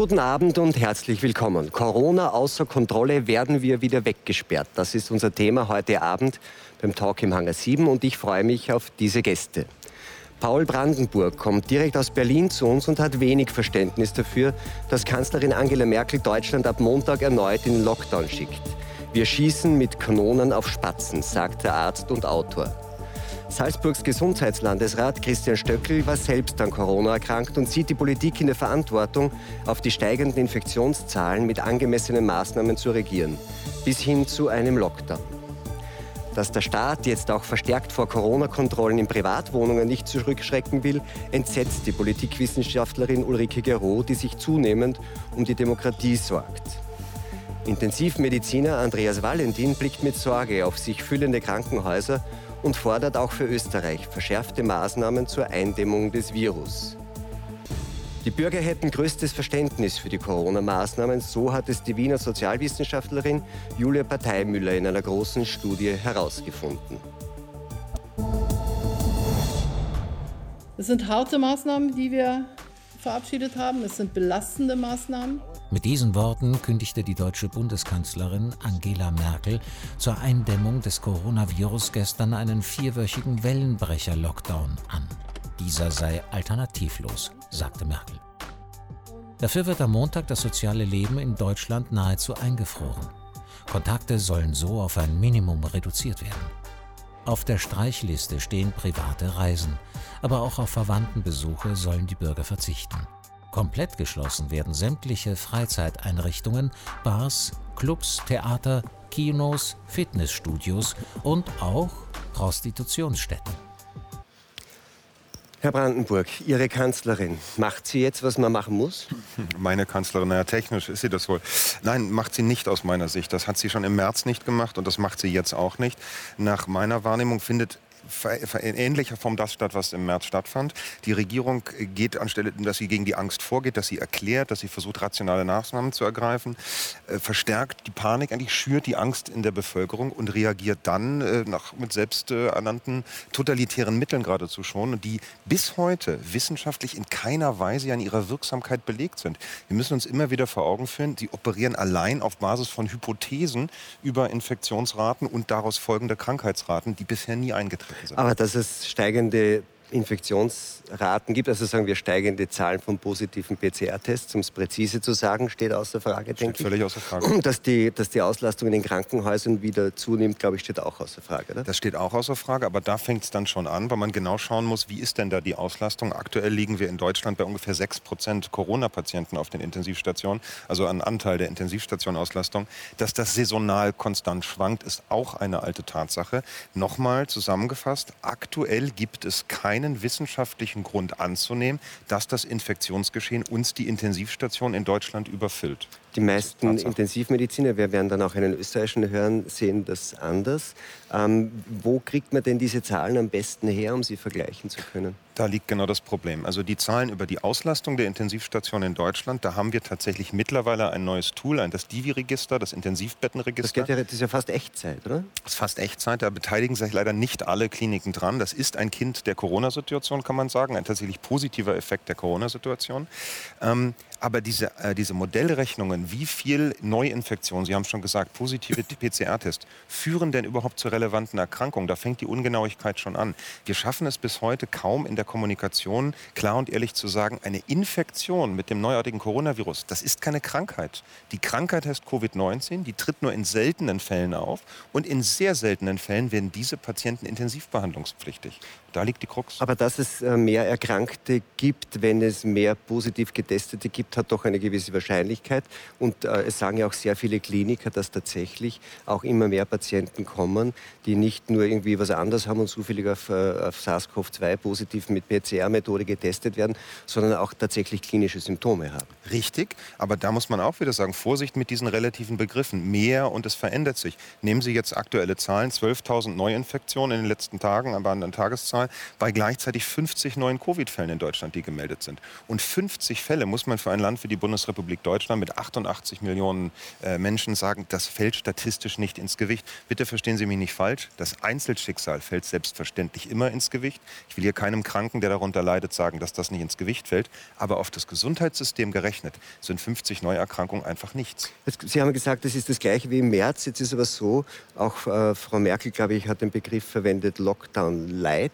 Guten Abend und herzlich willkommen. Corona außer Kontrolle werden wir wieder weggesperrt. Das ist unser Thema heute Abend beim Talk im Hangar 7 und ich freue mich auf diese Gäste. Paul Brandenburg kommt direkt aus Berlin zu uns und hat wenig Verständnis dafür, dass Kanzlerin Angela Merkel Deutschland ab Montag erneut in den Lockdown schickt. Wir schießen mit Kanonen auf Spatzen, sagt der Arzt und Autor. Salzburgs Gesundheitslandesrat Christian Stöckel war selbst an Corona erkrankt und sieht die Politik in der Verantwortung, auf die steigenden Infektionszahlen mit angemessenen Maßnahmen zu reagieren, bis hin zu einem Lockdown. Dass der Staat jetzt auch verstärkt vor Corona-Kontrollen in Privatwohnungen nicht zurückschrecken will, entsetzt die Politikwissenschaftlerin Ulrike Gero, die sich zunehmend um die Demokratie sorgt. Intensivmediziner Andreas Valentin blickt mit Sorge auf sich füllende Krankenhäuser und fordert auch für Österreich verschärfte Maßnahmen zur Eindämmung des Virus. Die Bürger hätten größtes Verständnis für die Corona-Maßnahmen, so hat es die Wiener Sozialwissenschaftlerin Julia Parteimüller in einer großen Studie herausgefunden. Es sind harte Maßnahmen, die wir verabschiedet haben. Es sind belastende Maßnahmen. Mit diesen Worten kündigte die deutsche Bundeskanzlerin Angela Merkel zur Eindämmung des Coronavirus gestern einen vierwöchigen Wellenbrecher-Lockdown an. Dieser sei alternativlos, sagte Merkel. Dafür wird am Montag das soziale Leben in Deutschland nahezu eingefroren. Kontakte sollen so auf ein Minimum reduziert werden. Auf der Streichliste stehen private Reisen, aber auch auf Verwandtenbesuche sollen die Bürger verzichten. Komplett geschlossen werden sämtliche Freizeiteinrichtungen, Bars, Clubs, Theater, Kinos, Fitnessstudios und auch Prostitutionsstätten. Herr Brandenburg, Ihre Kanzlerin, macht sie jetzt, was man machen muss? Meine Kanzlerin, naja, technisch ist sie das wohl. Nein, macht sie nicht aus meiner Sicht. Das hat sie schon im März nicht gemacht und das macht sie jetzt auch nicht. Nach meiner Wahrnehmung findet in ähnlicher Form das statt, was im März stattfand. Die Regierung geht anstelle, dass sie gegen die Angst vorgeht, dass sie erklärt, dass sie versucht, rationale Maßnahmen zu ergreifen, äh, verstärkt die Panik, eigentlich schürt die Angst in der Bevölkerung und reagiert dann äh, nach, mit selbsternannten totalitären Mitteln geradezu schon, die bis heute wissenschaftlich in keiner Weise an ihrer Wirksamkeit belegt sind. Wir müssen uns immer wieder vor Augen führen, sie operieren allein auf Basis von Hypothesen über Infektionsraten und daraus folgende Krankheitsraten, die bisher nie eingetreten. Aber dass es steigende Infektionsraten gibt, also sagen wir steigende Zahlen von positiven PCR-Tests, um es präzise zu sagen, steht außer Frage, steht denke völlig außer Frage. Dass die, dass die Auslastung in den Krankenhäusern wieder zunimmt, glaube ich, steht auch außer Frage. Oder? Das steht auch außer Frage, aber da fängt es dann schon an, weil man genau schauen muss, wie ist denn da die Auslastung. Aktuell liegen wir in Deutschland bei ungefähr 6 Prozent Corona-Patienten auf den Intensivstationen, also ein Anteil der Intensivstationauslastung. Dass das saisonal konstant schwankt, ist auch eine alte Tatsache. Nochmal zusammengefasst, aktuell gibt es keine keinen wissenschaftlichen Grund anzunehmen, dass das Infektionsgeschehen uns die Intensivstation in Deutschland überfüllt. Die meisten Intensivmediziner, wir werden dann auch einen österreichischen hören, sehen das anders. Ähm, wo kriegt man denn diese Zahlen am besten her, um sie vergleichen zu können? Da liegt genau das Problem. Also die Zahlen über die Auslastung der Intensivstationen in Deutschland, da haben wir tatsächlich mittlerweile ein neues Tool, ein das Divi-Register, das Intensivbettenregister. Das, ja, das ist ja fast Echtzeit, oder? Das ist fast Echtzeit. Da beteiligen sich leider nicht alle Kliniken dran. Das ist ein Kind der Corona-Situation, kann man sagen, ein tatsächlich positiver Effekt der Corona-Situation. Ähm, aber diese, äh, diese Modellrechnungen, wie viel Neuinfektionen, Sie haben schon gesagt, positive PCR-Tests, führen denn überhaupt zur relevanten Erkrankung? Da fängt die Ungenauigkeit schon an. Wir schaffen es bis heute kaum in der Kommunikation klar und ehrlich zu sagen, eine Infektion mit dem neuartigen Coronavirus, das ist keine Krankheit. Die Krankheit heißt Covid-19, die tritt nur in seltenen Fällen auf und in sehr seltenen Fällen werden diese Patienten intensivbehandlungspflichtig. Da liegt die Krux. Aber dass es äh, mehr Erkrankte gibt, wenn es mehr positiv Getestete gibt, hat doch eine gewisse Wahrscheinlichkeit. Und äh, es sagen ja auch sehr viele Kliniker, dass tatsächlich auch immer mehr Patienten kommen, die nicht nur irgendwie was anderes haben und zufällig auf, äh, auf SARS-CoV-2 positiv mit PCR-Methode getestet werden, sondern auch tatsächlich klinische Symptome haben. Richtig, aber da muss man auch wieder sagen, Vorsicht mit diesen relativen Begriffen. Mehr und es verändert sich. Nehmen Sie jetzt aktuelle Zahlen, 12.000 Neuinfektionen in den letzten Tagen, aber an der Tageszahl Zahl bei gleichzeitig 50 neuen Covid-Fällen in Deutschland, die gemeldet sind. Und 50 Fälle muss man für eine ein Land wie die Bundesrepublik Deutschland mit 88 Millionen äh, Menschen sagen, das fällt statistisch nicht ins Gewicht. Bitte verstehen Sie mich nicht falsch. Das Einzelschicksal fällt selbstverständlich immer ins Gewicht. Ich will hier keinem Kranken, der darunter leidet, sagen, dass das nicht ins Gewicht fällt. Aber auf das Gesundheitssystem gerechnet sind 50 Neuerkrankungen einfach nichts. Sie haben gesagt, das ist das Gleiche wie im März. Jetzt ist aber so, auch äh, Frau Merkel, glaube ich, hat den Begriff verwendet, Lockdown Light.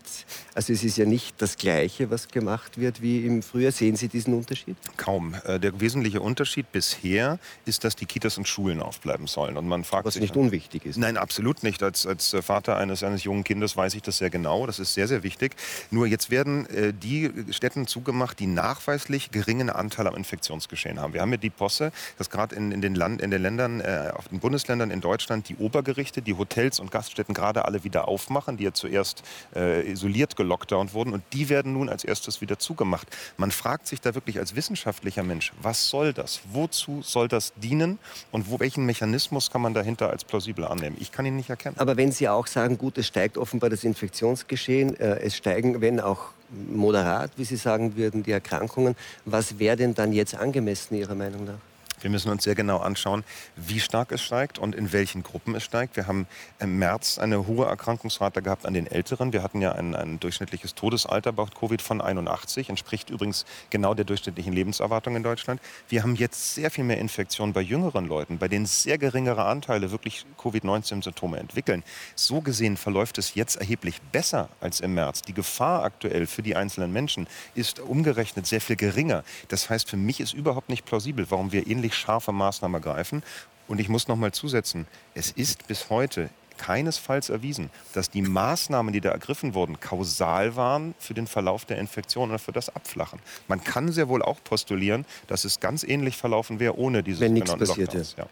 Also es ist ja nicht das Gleiche, was gemacht wird wie im Frühjahr. Sehen Sie diesen Unterschied? Kaum. Äh, der wesentliche Unterschied bisher ist, dass die Kitas und Schulen aufbleiben sollen. Und man fragt was sich, nicht unwichtig ist. Nein, absolut nicht. Als, als Vater eines, eines jungen Kindes weiß ich das sehr genau. Das ist sehr, sehr wichtig. Nur jetzt werden äh, die Städten zugemacht, die nachweislich geringen Anteil am Infektionsgeschehen haben. Wir haben ja die Posse, dass gerade in, in, den Land, in den Ländern, äh, auf den Bundesländern in Deutschland die Obergerichte, die Hotels und Gaststätten gerade alle wieder aufmachen, die ja zuerst äh, isoliert gelockdownt wurden. Und die werden nun als erstes wieder zugemacht. Man fragt sich da wirklich als wissenschaftlicher Mensch, was soll das? Wozu soll das dienen? Und wo, welchen Mechanismus kann man dahinter als plausibel annehmen? Ich kann ihn nicht erkennen. Aber wenn Sie auch sagen, gut, es steigt offenbar das Infektionsgeschehen, äh, es steigen, wenn auch moderat, wie Sie sagen würden, die Erkrankungen, was wäre denn dann jetzt angemessen Ihrer Meinung nach? Wir müssen uns sehr genau anschauen, wie stark es steigt und in welchen Gruppen es steigt. Wir haben im März eine hohe Erkrankungsrate gehabt an den Älteren. Wir hatten ja ein, ein durchschnittliches Todesalter bei Covid von 81, entspricht übrigens genau der durchschnittlichen Lebenserwartung in Deutschland. Wir haben jetzt sehr viel mehr Infektionen bei jüngeren Leuten, bei denen sehr geringere Anteile wirklich Covid-19-Symptome entwickeln. So gesehen verläuft es jetzt erheblich besser als im März. Die Gefahr aktuell für die einzelnen Menschen ist umgerechnet sehr viel geringer. Das heißt, für mich ist überhaupt nicht plausibel, warum wir ähnlich scharfe Maßnahmen ergreifen. Und ich muss noch mal zusetzen, es ist bis heute keinesfalls erwiesen, dass die Maßnahmen, die da ergriffen wurden, kausal waren für den Verlauf der Infektion oder für das Abflachen. Man kann sehr wohl auch postulieren, dass es ganz ähnlich verlaufen wäre ohne diese Wenn nichts passiert ist. Ja.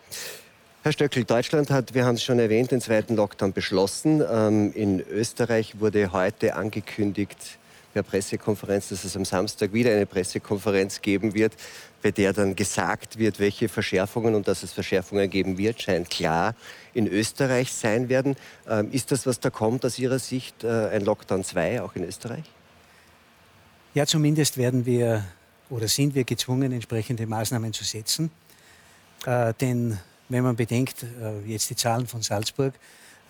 Herr Stöckel, Deutschland hat, wir haben es schon erwähnt, den zweiten Lockdown beschlossen. Ähm, in Österreich wurde heute angekündigt, per Pressekonferenz, dass es am Samstag wieder eine Pressekonferenz geben wird, bei der dann gesagt wird, welche Verschärfungen und dass es Verschärfungen geben wird, scheint klar in Österreich sein werden. Ähm, ist das, was da kommt, aus Ihrer Sicht äh, ein Lockdown 2 auch in Österreich? Ja, zumindest werden wir oder sind wir gezwungen, entsprechende Maßnahmen zu setzen. Äh, denn wenn man bedenkt, äh, jetzt die Zahlen von Salzburg,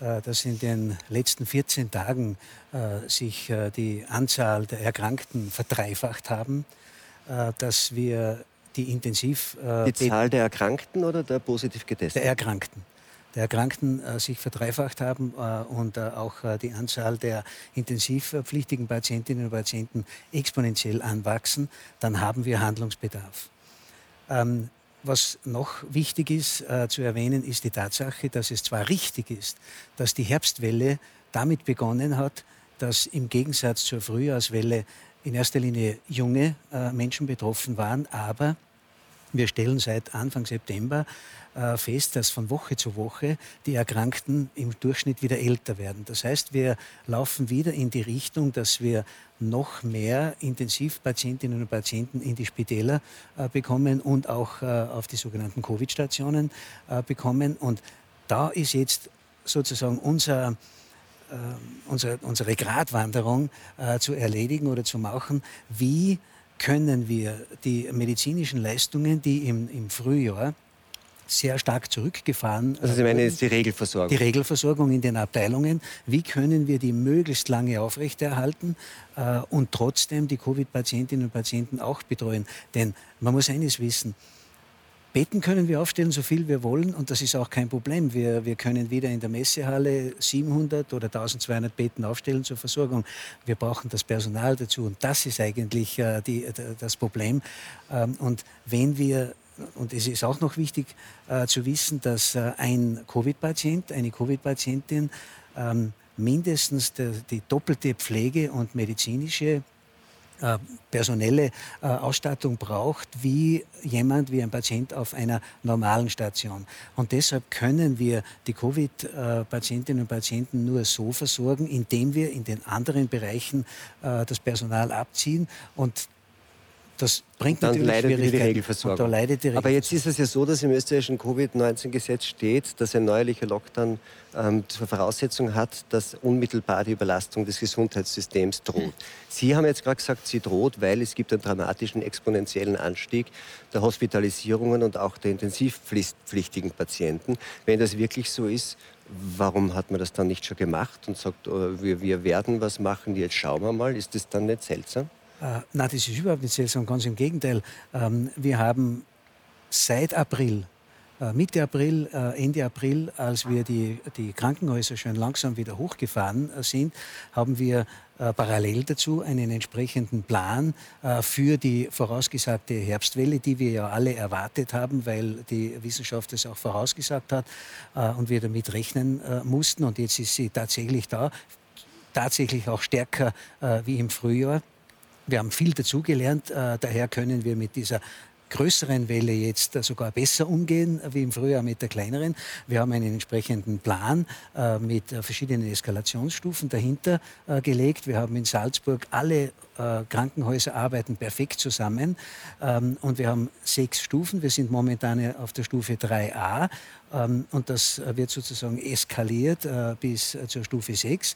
dass in den letzten 14 Tagen äh, sich äh, die Anzahl der Erkrankten verdreifacht haben, dass wir die Intensiv... Die Zahl der Erkrankten oder der positiv getesteten? Der Erkrankten. Der Erkrankten sich verdreifacht haben und auch die Anzahl der intensivpflichtigen Patientinnen und Patienten exponentiell anwachsen, dann haben wir Handlungsbedarf. Ähm, was noch wichtig ist äh, zu erwähnen, ist die Tatsache, dass es zwar richtig ist, dass die Herbstwelle damit begonnen hat, dass im Gegensatz zur Frühjahrswelle in erster Linie junge äh, Menschen betroffen waren, aber wir stellen seit Anfang September äh, fest, dass von Woche zu Woche die Erkrankten im Durchschnitt wieder älter werden. Das heißt, wir laufen wieder in die Richtung, dass wir noch mehr Intensivpatientinnen und Patienten in die Spitäler äh, bekommen und auch äh, auf die sogenannten Covid-Stationen bekommen. Und da ist jetzt sozusagen unser unsere, unsere Gratwanderung äh, zu erledigen oder zu machen, wie können wir die medizinischen Leistungen, die im, im Frühjahr sehr stark zurückgefahren. Also Sie meinen jetzt die Regelversorgung? Die Regelversorgung in den Abteilungen. Wie können wir die möglichst lange aufrechterhalten äh, und trotzdem die Covid-Patientinnen und Patienten auch betreuen? Denn man muss eines wissen, Betten können wir aufstellen, so viel wir wollen, und das ist auch kein Problem. Wir, wir können wieder in der Messehalle 700 oder 1200 Betten aufstellen zur Versorgung. Wir brauchen das Personal dazu, und das ist eigentlich äh, die, das Problem. Ähm, und wenn wir und es ist auch noch wichtig äh, zu wissen, dass äh, ein Covid-Patient, eine Covid-Patientin ähm, mindestens der, die doppelte Pflege und medizinische äh, personelle äh, Ausstattung braucht, wie jemand, wie ein Patient auf einer normalen Station. Und deshalb können wir die Covid-Patientinnen und Patienten nur so versorgen, indem wir in den anderen Bereichen äh, das Personal abziehen. Und Das bringt dann natürlich leidet Schwierigkeiten. Die Regelversorgung. leidet die Aber jetzt ist es ja so, dass im österreichischen Covid-19-Gesetz steht, dass ein neuerlicher Lockdown ähm, zur Voraussetzung hat, dass unmittelbar die Überlastung des Gesundheitssystems droht. Sie haben jetzt gerade gesagt, sie droht, weil es gibt einen dramatischen exponentiellen Anstieg der Hospitalisierungen und auch der intensivpflichtigen Patienten. Wenn das wirklich so ist, warum hat man das dann nicht schon gemacht und sagt, oh, wir, wir werden was machen, jetzt schauen wir mal. Ist das dann nicht seltsam? Äh, nein, das ist überhaupt nicht seltsam, ganz im Gegenteil. Ähm, wir haben seit April, äh, Mitte April, äh, Ende April, als wir die, die Krankenhäuser schon langsam wieder hochgefahren äh, sind, haben wir äh, parallel dazu einen entsprechenden Plan äh, für die vorausgesagte Herbstwelle, die wir ja alle erwartet haben, weil die Wissenschaft es auch vorausgesagt hat und wir damit rechnen mussten. Und jetzt ist sie tatsächlich da, tatsächlich auch stärker wie im Frühjahr. Wir haben viel dazugelernt, äh, daher können wir mit dieser größeren Welle jetzt sogar besser umgehen wie im Frühjahr mit der kleineren. Wir haben einen entsprechenden Plan äh, mit äh, verschiedenen Eskalationsstufen dahinter äh, gelegt. Wir haben in Salzburg alle äh, Krankenhäuser arbeiten perfekt zusammen ähm, und wir haben sechs Stufen. Wir sind momentan auf der Stufe 3a ähm, und das wird sozusagen eskaliert äh, bis zur Stufe 6.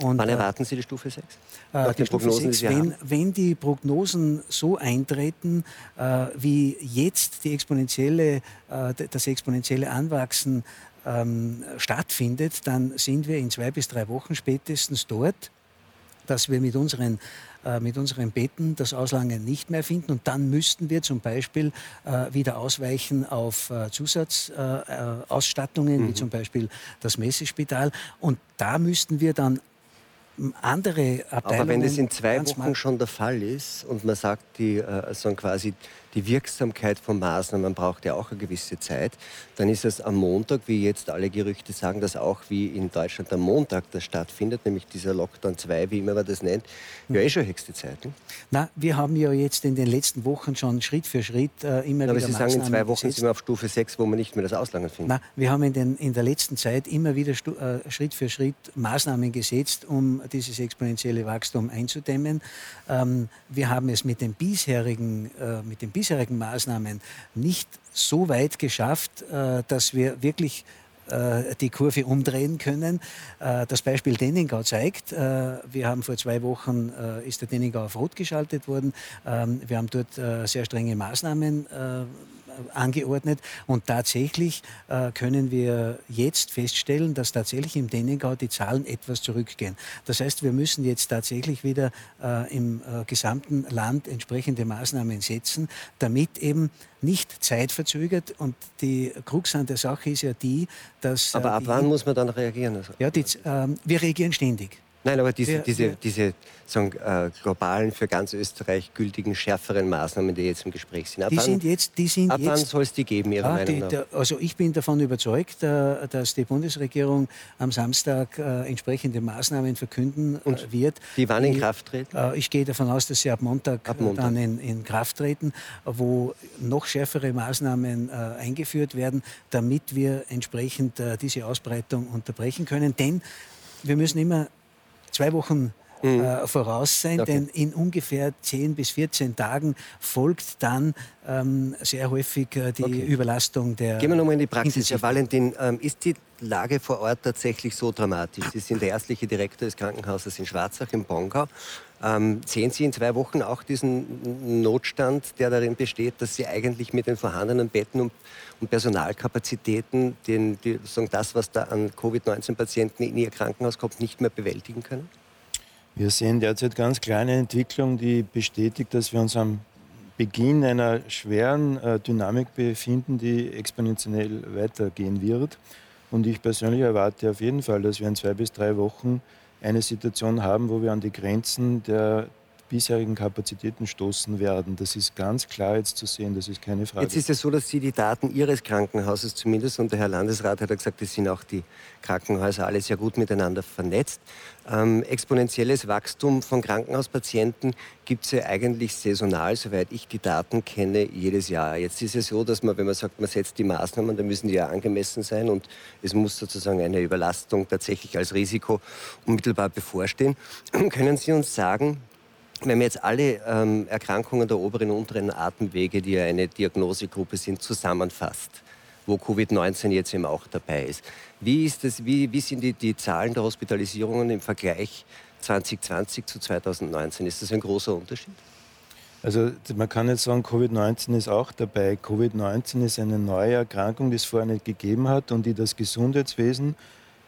Und, Wann erwarten Sie die Stufe 6? Nach den Prognosen, 6 wenn, wenn, die Prognosen so eintreten, äh, wie jetzt die exponentielle, äh, das exponentielle Anwachsen ähm, stattfindet, dann sind wir in zwei bis drei Wochen spätestens dort, dass wir mit unseren äh, mit unseren Betten das Auslangen nicht mehr finden. Und dann müssten wir zum Beispiel äh, wieder ausweichen auf äh, Zusatzausstattungen, mhm. wie zum Beispiel das Messespital. Und da müssten wir dann andere Abteilungen. Aber wenn das in zwei Wochen schon der Fall ist und man sagt, die, also quasi die Wirksamkeit von Maßnahmen braucht ja auch eine gewisse Zeit, dann ist es am Montag, wie jetzt alle Gerüchte sagen, dass auch wie in Deutschland am Montag das stattfindet, nämlich dieser Lockdown 2, wie immer man das nennt, ja eh schon höchste Zeit. Ne? Na, wir haben ja jetzt in den letzten Wochen schon Schritt für Schritt äh, immer aber wieder Sie Maßnahmen sagen, in zwei Wochen gesetzt. sind wir auf Stufe 6, wo man nicht mehr das Auslangen findet. Na, wir haben in, den, in der letzten Zeit immer wieder äh, Schritt für Schritt Maßnahmen gesetzt, um dieses exponentielle Wachstum einzudämmen. Ähm, wir haben es mit den bisherigen, äh, mit den bisherigen Maßnahmen nicht so weit geschafft, äh, dass wir wirklich äh, die Kurve umdrehen können. Äh, das Beispiel Denningau zeigt, wir haben vor zwei Wochen, ist der Denningau auf Rot geschaltet worden. Ähm, wir haben dort sehr strenge Maßnahmen angeordnet. Und tatsächlich äh, können wir jetzt feststellen, dass tatsächlich im Dennengau die Zahlen etwas zurückgehen. Das heißt, wir müssen jetzt tatsächlich wieder äh, im äh, gesamten Land entsprechende Maßnahmen setzen, damit eben nicht zeitverzögert. Und die Krux an der Sache ist ja die, dass. Aber ab wann muss man dann reagieren? Ja, die, ähm, wir reagieren ständig. Nein, aber diese, ja, diese, ja. diese sagen, äh, globalen, für ganz Österreich gültigen, schärferen Maßnahmen, die jetzt im Gespräch sind. Ab die wann, sind jetzt, die sind ab wann soll es die geben, Ihrer ah, Meinung die, nach? Der, also ich bin davon überzeugt, äh, dass die Bundesregierung am Samstag äh, entsprechende Maßnahmen verkünden äh, Und wird. Die wann in Kraft treten? Äh, ich gehe davon aus, dass sie ab Montag, ab Montag. dann in, in, Kraft treten, wo noch schärfere Maßnahmen eingeführt werden, damit wir entsprechend diese Ausbreitung unterbrechen können. Denn wir müssen immer zwei Wochen mhm. äh, voraus sein, okay. denn in ungefähr 10 bis 14 Tagen folgt dann ähm, sehr häufig äh, die okay. Überlastung der. Gehen wir nochmal in die Praxis. Herr Valentin, ähm, ist die Lage vor Ort tatsächlich so dramatisch? Sie sind der ärztliche Direktor des Krankenhauses in Schwarzach im Bongau. Ähm, sehen Sie in zwei Wochen auch diesen Notstand, der darin besteht, dass Sie eigentlich mit den vorhandenen Betten und, und Personalkapazitäten den, die, sagen, das, was da an Covid-19-Patienten in Ihr Krankenhaus kommt, nicht mehr bewältigen können? Wir sehen derzeit ganz kleine Entwicklung, die bestätigt, dass wir uns am Beginn einer schweren äh, Dynamik befinden, die exponentiell weitergehen wird. Und ich persönlich erwarte auf jeden Fall, dass wir in zwei bis drei Wochen eine Situation haben, wo wir an die Grenzen der bisherigen Kapazitäten stoßen werden. Das ist ganz klar jetzt zu sehen, das ist keine Frage. Jetzt ist es so, dass Sie die Daten Ihres Krankenhauses zumindest, und der Herr Landesrat hat ja gesagt, es sind auch die Krankenhäuser alle sehr gut miteinander vernetzt. Ähm, exponentielles Wachstum von Krankenhauspatienten gibt es ja eigentlich saisonal, soweit ich die Daten kenne, jedes Jahr. Jetzt ist es so, dass man, wenn man sagt, man setzt die Maßnahmen, dann müssen die ja angemessen sein und es muss sozusagen eine Überlastung tatsächlich als Risiko unmittelbar bevorstehen. Können Sie uns sagen, wenn wir jetzt alle ähm, Erkrankungen der oberen und unteren Atemwege, die ja eine Diagnosegruppe sind, zusammenfasst, wo Covid-19 jetzt eben auch dabei ist, wie, ist das, wie, wie sind die, die Zahlen der Hospitalisierungen im Vergleich 2020 zu 2019? Ist das ein großer Unterschied? Also man kann jetzt sagen, Covid-19 ist auch dabei. Covid-19 ist eine neue Erkrankung, die es vorher nicht gegeben hat und die das Gesundheitswesen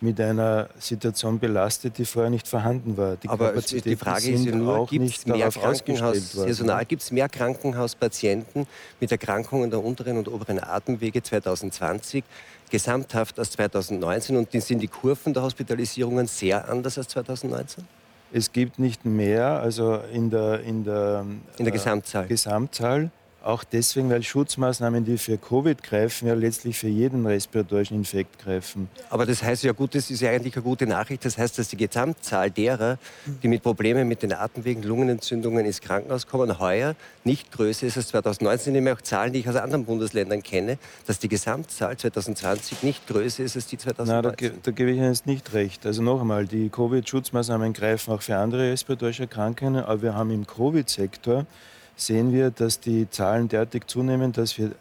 mit einer Situation belastet, die vorher nicht vorhanden war. Die Aber die Frage ist ja nur, gibt es mehr, Krankenhaus, mehr Krankenhauspatienten mit Erkrankungen der unteren und oberen Atemwege 2020 gesamthaft als 2019 und sind die Kurven der Hospitalisierungen sehr anders als 2019? Es gibt nicht mehr, also in der, in der, in der Gesamtzahl. Äh, Gesamtzahl auch deswegen, weil Schutzmaßnahmen, die für Covid greifen, ja letztlich für jeden respiratorischen Infekt greifen. Aber das heißt ja gut, das ist ja eigentlich eine gute Nachricht. Das heißt, dass die Gesamtzahl derer, die mit Problemen mit den Atemwegen, Lungenentzündungen ins Krankenhaus kommen, heuer nicht größer ist als 2019. Ich nehme auch Zahlen, die ich aus anderen Bundesländern kenne, dass die Gesamtzahl 2020 nicht größer ist als die 2019. Nein, da, da gebe ich Ihnen jetzt nicht recht. Also noch einmal, die Covid-Schutzmaßnahmen greifen auch für andere respiratorische Erkrankungen, aber wir haben im Covid-Sektor sehen wir, dass die Zahlen derartig zunehmen, dass wir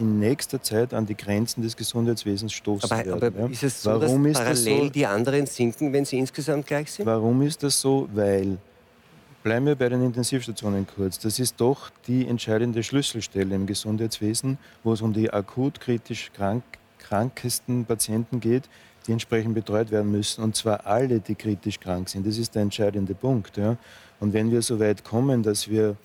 in nächster Zeit an die Grenzen des Gesundheitswesens stoßen aber, werden. Aber ist es so, Warum dass parallel so? die anderen sinken, wenn sie insgesamt gleich sind? Warum ist das so? Weil, bleiben wir bei den Intensivstationen kurz, das ist doch die entscheidende Schlüsselstelle im Gesundheitswesen, wo es um die akut kritisch krank, krankesten Patienten geht, die entsprechend betreut werden müssen. Und zwar alle, die kritisch krank sind. Das ist der entscheidende Punkt. Ja. Und wenn wir so weit kommen, dass wir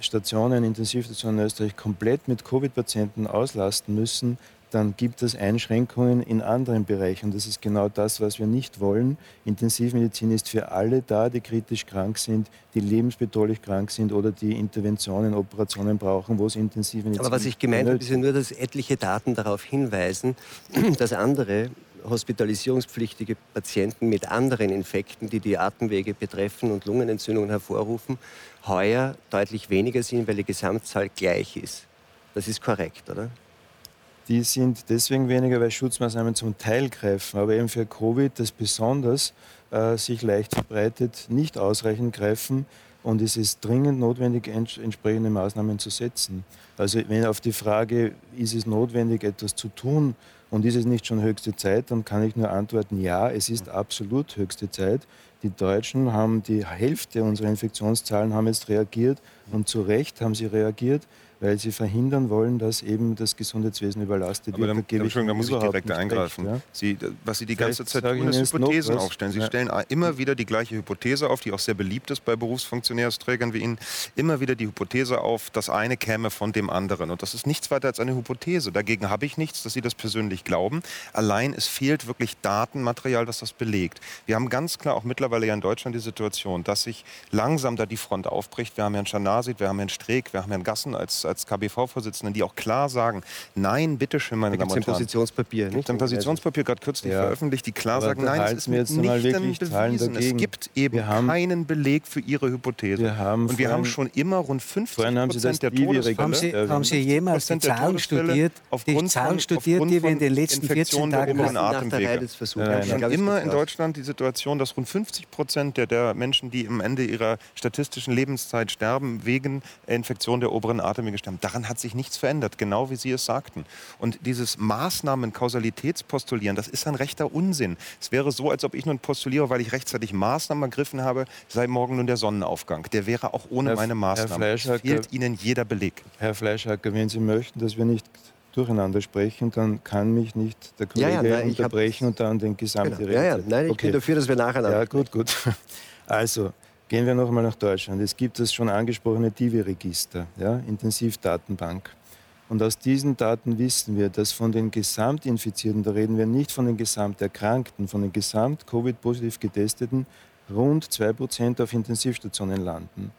Stationen, Intensivstationen in Österreich komplett mit Covid-Patienten auslasten müssen, dann gibt es Einschränkungen in anderen Bereichen. Das ist genau das, was wir nicht wollen. Intensivmedizin ist für alle da, die kritisch krank sind, die lebensbedrohlich krank sind oder die Interventionen, Operationen brauchen, wo es Intensivmedizin Aber was ich gemeint habe, ist nur, dass etliche Daten darauf hinweisen, dass andere hospitalisierungspflichtige Patienten mit anderen Infekten, die die Atemwege betreffen und Lungenentzündungen hervorrufen, heuer deutlich weniger sind, weil die Gesamtzahl gleich ist. Das ist korrekt, oder? Die sind deswegen weniger, weil Schutzmaßnahmen zum Teil greifen, aber eben für Covid, das besonders äh, sich leicht verbreitet, nicht ausreichend greifen. Und es ist dringend notwendig, entsprechende Maßnahmen zu setzen. Also wenn auf die Frage, ist es notwendig, etwas zu tun, und ist es nicht schon höchste Zeit? Dann kann ich nur antworten, ja, es ist absolut höchste Zeit. Die Deutschen haben die Hälfte unserer Infektionszahlen haben jetzt reagiert und zu Recht haben sie reagiert weil sie verhindern wollen, dass eben das Gesundheitswesen überlastet Aber wird. Dann, da, da muss ich direkt eingreifen. Recht, ja? Sie, was Sie die ganze Zeit tun, ist Hypothesen aufstellen. Sie ja. stellen immer wieder die gleiche Hypothese auf, die auch sehr beliebt ist bei Berufsfunktionärsträgern wie Ihnen. Immer wieder die Hypothese auf, das eine käme von dem anderen. Und das ist nichts weiter als eine Hypothese. Dagegen habe ich nichts, dass Sie das persönlich glauben. Allein es fehlt wirklich Datenmaterial, das das belegt. Wir haben ganz klar auch mittlerweile ja in Deutschland die Situation, dass sich langsam da die Front aufbricht. Wir haben Herrn Schanasit, wir haben Herrn Streeck, wir haben Herrn Gassen als als KBV-Vorsitzenden, die auch klar sagen, nein, bitteschön, meine Damen und Herren. ein Positionspapier. Nicht? Ein Positionspapier gerade kürzlich ja. veröffentlicht, die klar sagen, nein, es ist jetzt nicht bewiesen. Es gibt eben keinen Beleg für Ihre Hypothese. Wir haben und wir haben schon immer rund 50 Prozent der Todesfälle. Haben Sie, haben Sie jemals die Zahlen studiert, die Zahlen studiert, die wir in den letzten 14 Tagen hatten? Atemwege. Wir haben immer in Deutschland die Situation, dass rund 50 Prozent der, der Menschen, die am Ende ihrer statistischen Lebenszeit sterben, wegen Infektion der oberen Atemwege gestimmt. Daran hat sich nichts verändert, genau wie Sie es sagten. Und dieses Maßnahmen-Kausalitätspostulieren, das ist ein rechter Unsinn. Es wäre so, als ob ich nun postuliere, weil ich rechtzeitig Maßnahmen ergriffen habe, sei morgen nun der Sonnenaufgang. Der wäre auch ohne Herr, meine Maßnahmen. Herr fehlt Ihnen jeder Beleg. Herr Fleischhacker, wenn Sie möchten, dass wir nicht durcheinander sprechen, dann kann mich nicht der Kollege ja, ja, nein, unterbrechen und dann den gesamten genau. Ja, ja, nein, ich okay. bin dafür, dass wir nacheinander. Ja, gut, gut. Also, Gehen wir noch einmal nach Deutschland. Es gibt das schon angesprochene Divi-Register, ja, Intensivdatenbank. Und aus diesen Daten wissen wir, dass von den Gesamtinfizierten, da reden wir nicht von den Gesamterkrankten, von den Gesamt-Covid-positiv Getesteten, rund 2% auf Intensivstationen landen.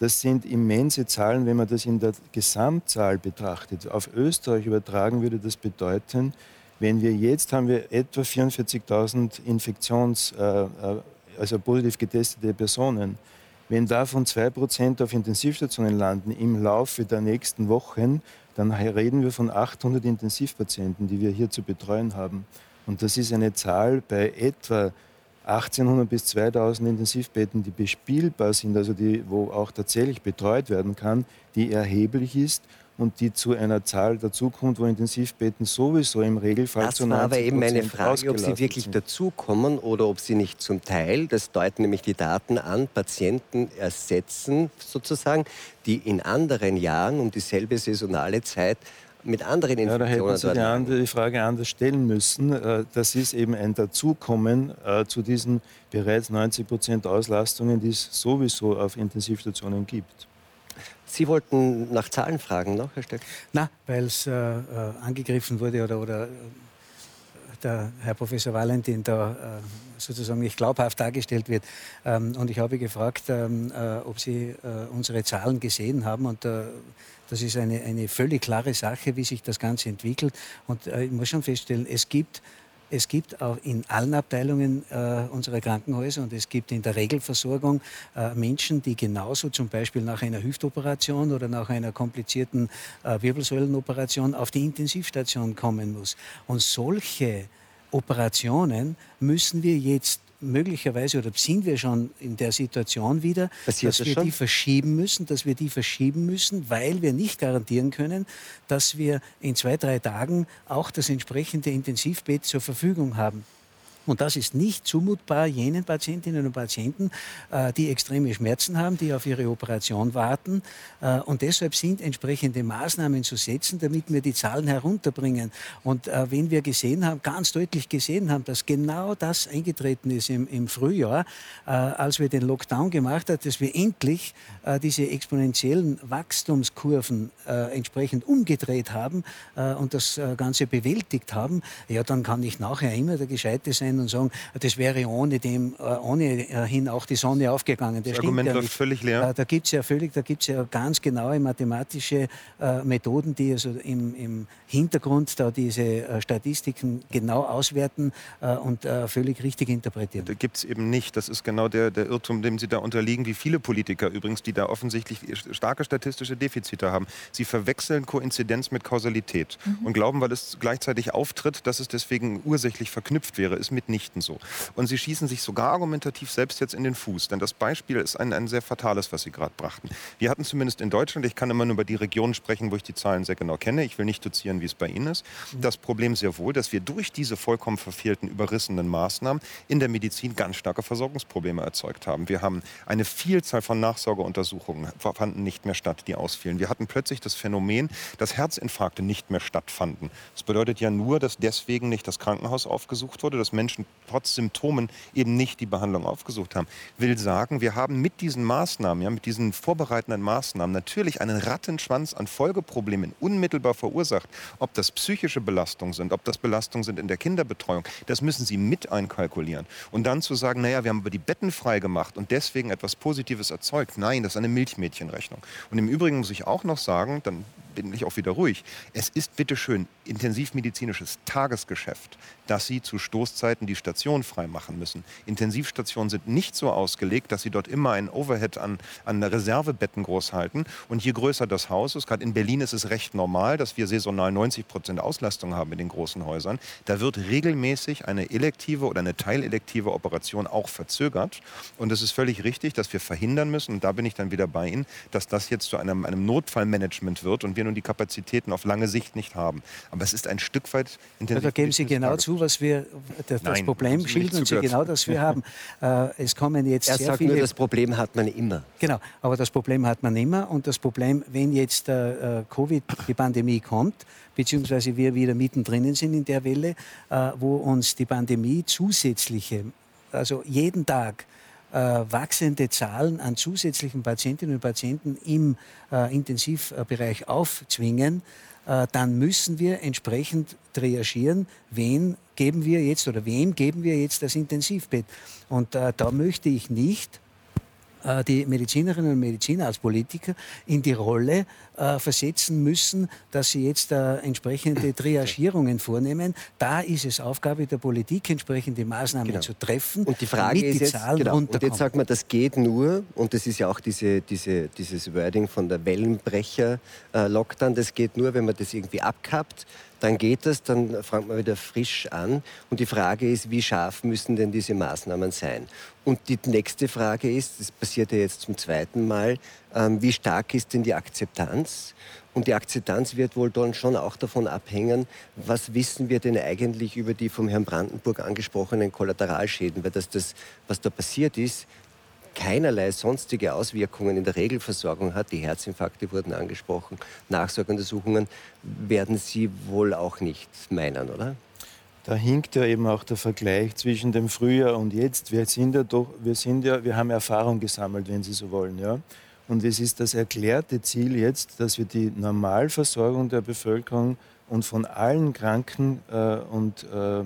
Das sind immense Zahlen, wenn man das in der Gesamtzahl betrachtet. Auf Österreich übertragen würde das bedeuten, wenn wir jetzt haben wir etwa 44.000 Infektions, äh, äh also positiv getestete Personen, wenn davon 2% auf Intensivstationen landen im Laufe der nächsten Wochen, dann reden wir von 800 Intensivpatienten, die wir hier zu betreuen haben. Und das ist eine Zahl bei etwa 1800 bis 2000 Intensivbetten, die bespielbar sind, also die, wo auch tatsächlich betreut werden kann, die erheblich ist und die zu einer Zahl dazukommt, wo Intensivbetten sowieso im Regelfall das zu 90 90 aber eben meine Frage, ob sie wirklich sind. dazukommen oder ob sie nicht zum Teil, das deuten nämlich die Daten an, Patienten ersetzen sozusagen, die in anderen Jahren um dieselbe saisonale Zeit mit anderen Ja, da Infektionen hätten Sie die, andere, die Frage anders stellen müssen. Äh, Das ist eben ein Dazukommen äh, zu diesen bereits 90 Prozent Auslastungen, die es sowieso auf Intensivstationen gibt. Sie wollten nach Zahlen fragen, noch, Herr Stöck? Na, weil es äh, äh, angegriffen wurde oder, oder äh, der Herr Professor Valentin da äh, sozusagen nicht glaubhaft dargestellt wird. Ähm, und ich habe gefragt, ähm, äh, ob Sie äh, unsere Zahlen gesehen haben. Und äh, das ist eine, eine völlig klare Sache, wie sich das Ganze entwickelt. Und ich muss schon feststellen, es gibt es gibt auch in allen Abteilungen äh, unserer Krankenhäuser und es gibt in der Regelversorgung äh, Menschen, die genauso zum Beispiel nach einer Hüftoperation oder nach einer komplizierten äh, Wirbelsäulenoperation auf die Intensivstation kommen muss. Und solche Operationen müssen wir jetzt möglicherweise oder sind wir schon in der Situation wieder, Passiert dass das wir schon? die verschieben müssen, dass wir die verschieben müssen, weil wir nicht garantieren können, dass wir in zwei, drei Tagen auch das entsprechende Intensivbett zur Verfügung haben. Und das ist nicht zumutbar jenen Patientinnen und Patienten, äh, die extreme Schmerzen haben, die auf ihre Operation warten. Äh, Und deshalb sind entsprechende Maßnahmen zu setzen, damit wir die Zahlen herunterbringen. Und äh, wenn wir gesehen haben, ganz deutlich gesehen haben, dass genau das eingetreten ist im, Frühjahr, als wir den Lockdown gemacht haben, dass wir endlich diese exponentiellen Wachstumskurven entsprechend umgedreht haben und das Ganze bewältigt haben, ja, dann kann ich nachher immer der Gescheite sein und sagen, das wäre ohne dem, äh, ohne äh, auch die Sonne aufgegangen. Das, Das Argument ja läuft völlig leer. Äh, Da gibt es ja völlig, da gibt's ja ganz genaue mathematische Methoden, die also im, im Hintergrund da diese Statistiken genau auswerten und völlig richtig interpretieren. Da gibt es eben nicht. Das ist genau der, der Irrtum, dem Sie da unterliegen, wie viele Politiker übrigens, die da offensichtlich starke statistische Defizite haben. Sie verwechseln Koinzidenz mit Kausalität und glauben, weil es gleichzeitig auftritt, dass es deswegen ursächlich verknüpft wäre. Ist mitnichten so. Und Sie schießen sich sogar argumentativ selbst jetzt in den Fuß. Denn das Beispiel ist ein, ein sehr fatales, was Sie gerade brachten. Wir hatten zumindest in Deutschland, ich kann immer nur über die Regionen sprechen, wo ich die Zahlen sehr genau kenne. Ich will nicht dozieren, wie es bei Ihnen ist. Das Problem sehr wohl, dass wir durch diese vollkommen verfehlten, überrissenen Maßnahmen in der Medizin ganz starke Versorgungsprobleme erzeugt haben. Wir haben eine Vielzahl von Nachsorgeuntersuchungen fanden nicht mehr statt, die ausfielen. Wir hatten plötzlich das Phänomen, dass Herzinfarkte nicht mehr stattfanden. Das bedeutet ja nur, dass deswegen nicht das Krankenhaus aufgesucht wurde, dass Menschen trotz Symptomen eben nicht die Behandlung aufgesucht haben. Will sagen, wir haben mit diesen Maßnahmen, ja, mit diesen vorbereitenden Maßnahmen natürlich einen Rattenschwanz an Folgeproblemen unmittelbar verursacht. Ob das psychische Belastungen sind, ob das Belastungen sind in der Kinderbetreuung, das müssen Sie mit einkalkulieren. Und dann zu sagen, naja, wir haben aber die Betten frei gemacht und deswegen etwas Positives erzeugt, nein, das ist eine Milchmädchenrechnung. Und im Übrigen muss ich auch noch sagen, dann bin ich auch wieder ruhig. Es ist bitteschön intensivmedizinisches Tagesgeschäft, dass Sie zu Stoßzeiten die Station freimachen müssen. Intensivstationen sind nicht so ausgelegt, dass Sie dort immer ein Overhead an, an Reservebetten groß halten. Und je größer das Haus ist, gerade in Berlin ist es recht normal, dass wir saisonal 90 Prozent Auslastung haben in den großen Häusern. Da wird regelmäßig eine elektive oder eine teilelektive Operation auch verzögert. Und es ist völlig richtig, dass wir verhindern müssen, und da bin ich dann wieder bei Ihnen, dass das jetzt zu einem, einem Notfallmanagement wird und wir nun die Kapazitäten auf lange Sicht nicht haben. Aber es ist ein Stück weit Ja, da geben Sie genau zu, was wir, das, das Nein, haben Problem schildern Sie genau, das wir haben. Äh, es kommen jetzt Er sehr sagt viele nur, das Problem hat man immer. Genau, aber das Problem hat man immer und das Problem, wenn jetzt äh, äh, Covid, die Pandemie kommt, beziehungsweise wir wieder mittendrin sind in der Welle, äh, wo uns die Pandemie zusätzliche, also jeden Tag äh, wachsende Zahlen an zusätzlichen Patientinnen und Patienten im äh, Intensivbereich aufzwingen, dann müssen wir entsprechend reagieren, wen geben wir jetzt oder wem geben wir jetzt das Intensivbett. Und äh, da möchte ich nicht äh, die Medizinerinnen und Mediziner als Politiker in die Rolle äh, versetzen müssen, dass sie jetzt äh, entsprechende Triagierungen vornehmen. Da ist es Aufgabe der Politik, entsprechende Maßnahmen genau. zu treffen, und die Frage ist die jetzt, Zahlen genau. Und jetzt sagt man, das geht nur, und das ist ja auch diese, diese, dieses Wording von der Wellenbrecher-Lockdown, das geht nur, wenn man das irgendwie abkappt dann geht das, dann fängt man wieder frisch an. Und die Frage ist, wie scharf müssen denn diese Maßnahmen sein? Und die nächste Frage ist, das passiert ja jetzt zum zweiten Mal, ähm, wie stark ist denn die Akzeptanz? Und die Akzeptanz wird wohl dann schon auch davon abhängen, was wissen wir denn eigentlich über die vom Herrn Brandenburg angesprochenen Kollateralschäden? Weil das, das was da passiert ist, keinerlei sonstige Auswirkungen in der Regelversorgung hat. Die Herzinfarkte wurden angesprochen, Nachsorgeuntersuchungen werden Sie wohl auch nicht meinen, oder? Da hinkt ja eben auch der Vergleich zwischen dem Frühjahr und jetzt. Wir sind ja doch, wir sind ja, wir haben Erfahrung gesammelt, wenn Sie so wollen, ja. Und es ist das erklärte Ziel jetzt, dass wir die Normalversorgung der Bevölkerung und von allen Kranken äh, und äh,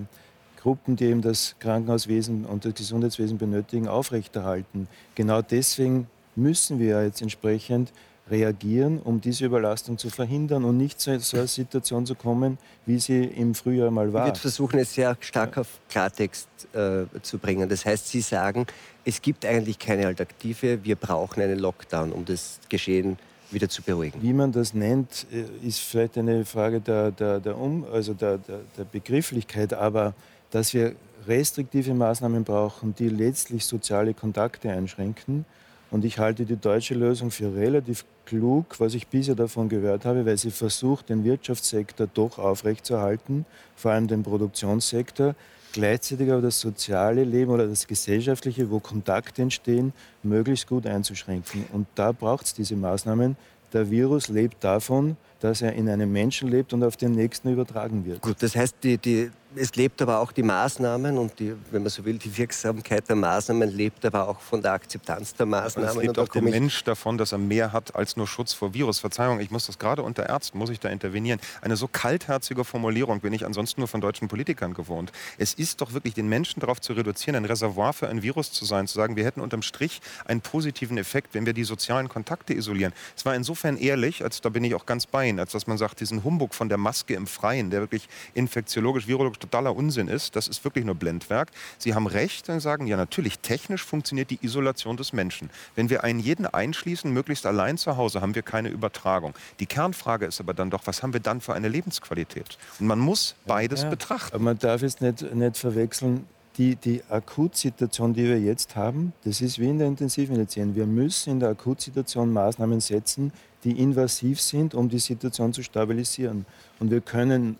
Gruppen, die eben das Krankenhauswesen und das Gesundheitswesen benötigen, aufrechterhalten. Genau deswegen müssen wir jetzt entsprechend reagieren, um diese Überlastung zu verhindern und nicht zu so einer Situation zu kommen, wie sie im Frühjahr mal war. Ich würde versuchen, es sehr stark auf Klartext äh, zu bringen. Das heißt, Sie sagen, es gibt eigentlich keine Alternative, wir brauchen einen Lockdown, um das Geschehen wieder zu beruhigen. Wie man das nennt, äh, ist vielleicht eine Frage der, der, der, um, also der, der, der Begrifflichkeit, aber dass wir restriktive Maßnahmen brauchen, die letztlich soziale Kontakte einschränken. Und ich halte die deutsche Lösung für relativ klug, was ich bisher davon gehört habe, weil sie versucht, den Wirtschaftssektor doch aufrechtzuerhalten, vor allem den Produktionssektor, gleichzeitig aber das soziale Leben oder das gesellschaftliche, wo Kontakte entstehen, möglichst gut einzuschränken. Und da braucht es diese Maßnahmen. Der Virus lebt davon, dass er in einem Menschen lebt und auf den nächsten übertragen wird. Gut, das heißt, die, die, es lebt aber auch die Maßnahmen und die, wenn man so will, die Wirksamkeit der Maßnahmen lebt aber auch von der Akzeptanz der Maßnahmen. Aber es lebt auch der Mensch davon, dass er mehr hat als nur Schutz vor Virus. Verzeihung, ich muss das gerade unter Ärzten, muss ich da intervenieren. Eine so kaltherzige Formulierung bin ich ansonsten nur von deutschen Politikern gewohnt. Es ist doch wirklich den Menschen darauf zu reduzieren, ein Reservoir für ein Virus zu sein, zu sagen, wir hätten unterm Strich einen positiven Effekt, wenn wir die sozialen Kontakte isolieren. Es war insofern ehrlich, als da bin ich auch ganz bei Ihnen, als dass man sagt, diesen Humbug von der Maske im Freien, der wirklich infektiologisch, virologisch totaler Unsinn ist. Das ist wirklich nur Blendwerk. Sie haben recht und sagen, ja natürlich, technisch funktioniert die Isolation des Menschen. Wenn wir einen jeden einschließen, möglichst allein zu Hause, haben wir keine Übertragung. Die Kernfrage ist aber dann doch, was haben wir dann für eine Lebensqualität? Und man muss beides ja, betrachten. Aber man darf es nicht, nicht verwechseln. Die, die Akutsituation, die wir jetzt haben, das ist wie in der Intensivmedizin. Wir müssen in der Akutsituation Maßnahmen setzen, die invasiv sind, um die Situation zu stabilisieren. Und wir können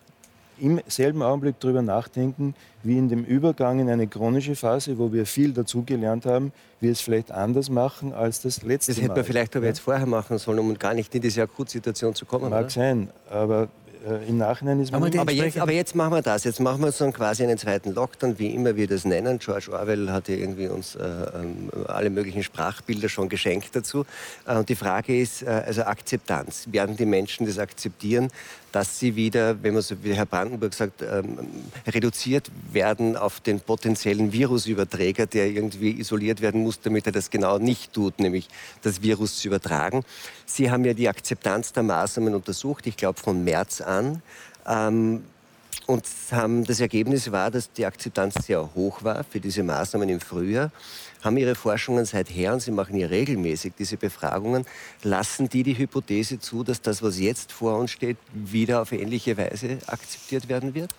im selben Augenblick darüber nachdenken, wie in dem Übergang in eine chronische Phase, wo wir viel dazugelernt haben, wir es vielleicht anders machen als das letzte Mal. Das hätte man vielleicht aber jetzt vorher machen sollen, um gar nicht in diese Akutsituation zu kommen. Mag oder? sein, aber äh, im Nachhinein ist man aber, aber, jetzt, aber jetzt machen wir das. Jetzt machen wir so quasi einen zweiten Lockdown, wie immer wir das nennen. George Orwell hat ja irgendwie uns äh, ähm, alle möglichen Sprachbilder schon geschenkt dazu. Äh, und die Frage ist, äh, also Akzeptanz. Werden die Menschen das akzeptieren, dass sie wieder, wenn man so wie Herr Brandenburg sagt, ähm, reduziert werden auf den potenziellen Virusüberträger, der irgendwie isoliert werden muss, damit er das genau nicht tut, nämlich das Virus zu übertragen. Sie haben ja die Akzeptanz der Maßnahmen untersucht, ich glaube von März an. Ähm, und haben, das Ergebnis war, dass die Akzeptanz sehr hoch war für diese Maßnahmen im Frühjahr. Haben Ihre Forschungen seither, und Sie machen ja regelmäßig diese Befragungen, lassen die die Hypothese zu, dass das, was jetzt vor uns steht, wieder auf ähnliche Weise akzeptiert werden wird?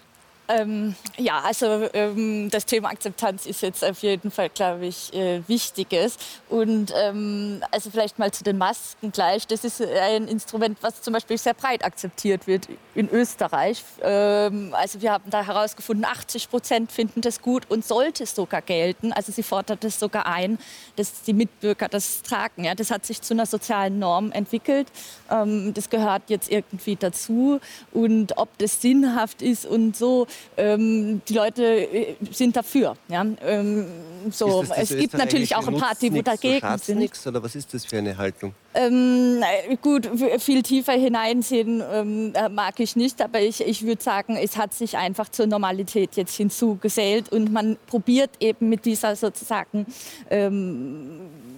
Ähm, ja, also ähm, das Thema Akzeptanz ist jetzt auf jeden Fall, glaube ich, äh, wichtiges. Und ähm, also vielleicht mal zu den Masken gleich. Das ist ein Instrument, was zum Beispiel sehr breit akzeptiert wird in Österreich. Ähm, also wir haben da herausgefunden, 80 Prozent finden das gut und sollte es sogar gelten. Also sie fordert es sogar ein, dass die Mitbürger das tragen. Ja, das hat sich zu einer sozialen Norm entwickelt. Ähm, das gehört jetzt irgendwie dazu. Und ob das sinnhaft ist und so, ähm, die Leute äh, sind dafür. Ja? Ähm, so. Es gibt natürlich auch ein paar, die wo dagegen so sind. Nix, oder was ist das für eine Haltung? Ähm, gut, viel tiefer hineinsehen ähm, äh, mag ich nicht, aber ich, ich würde sagen, es hat sich einfach zur Normalität jetzt hinzugesellt und man probiert eben mit dieser sozusagen ähm, äh,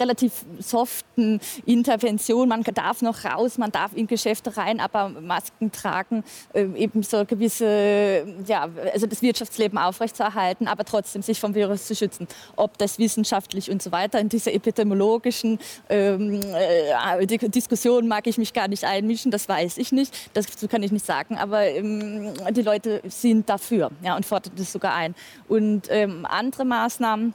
relativ soften Intervention. Man darf noch raus, man darf in Geschäfte rein, aber Masken tragen, äh, eben so gewisse, ja, also das Wirtschaftsleben aufrechtzuerhalten, aber trotzdem sich vom Virus zu schützen. Ob das wissenschaftlich und so weiter in dieser epidemiologischen ähm, äh, Diskussion mag ich mich gar nicht einmischen, das weiß ich nicht, dazu kann ich nicht sagen, aber ähm, die Leute sind dafür ja, und fordern das sogar ein. Und ähm, andere Maßnahmen,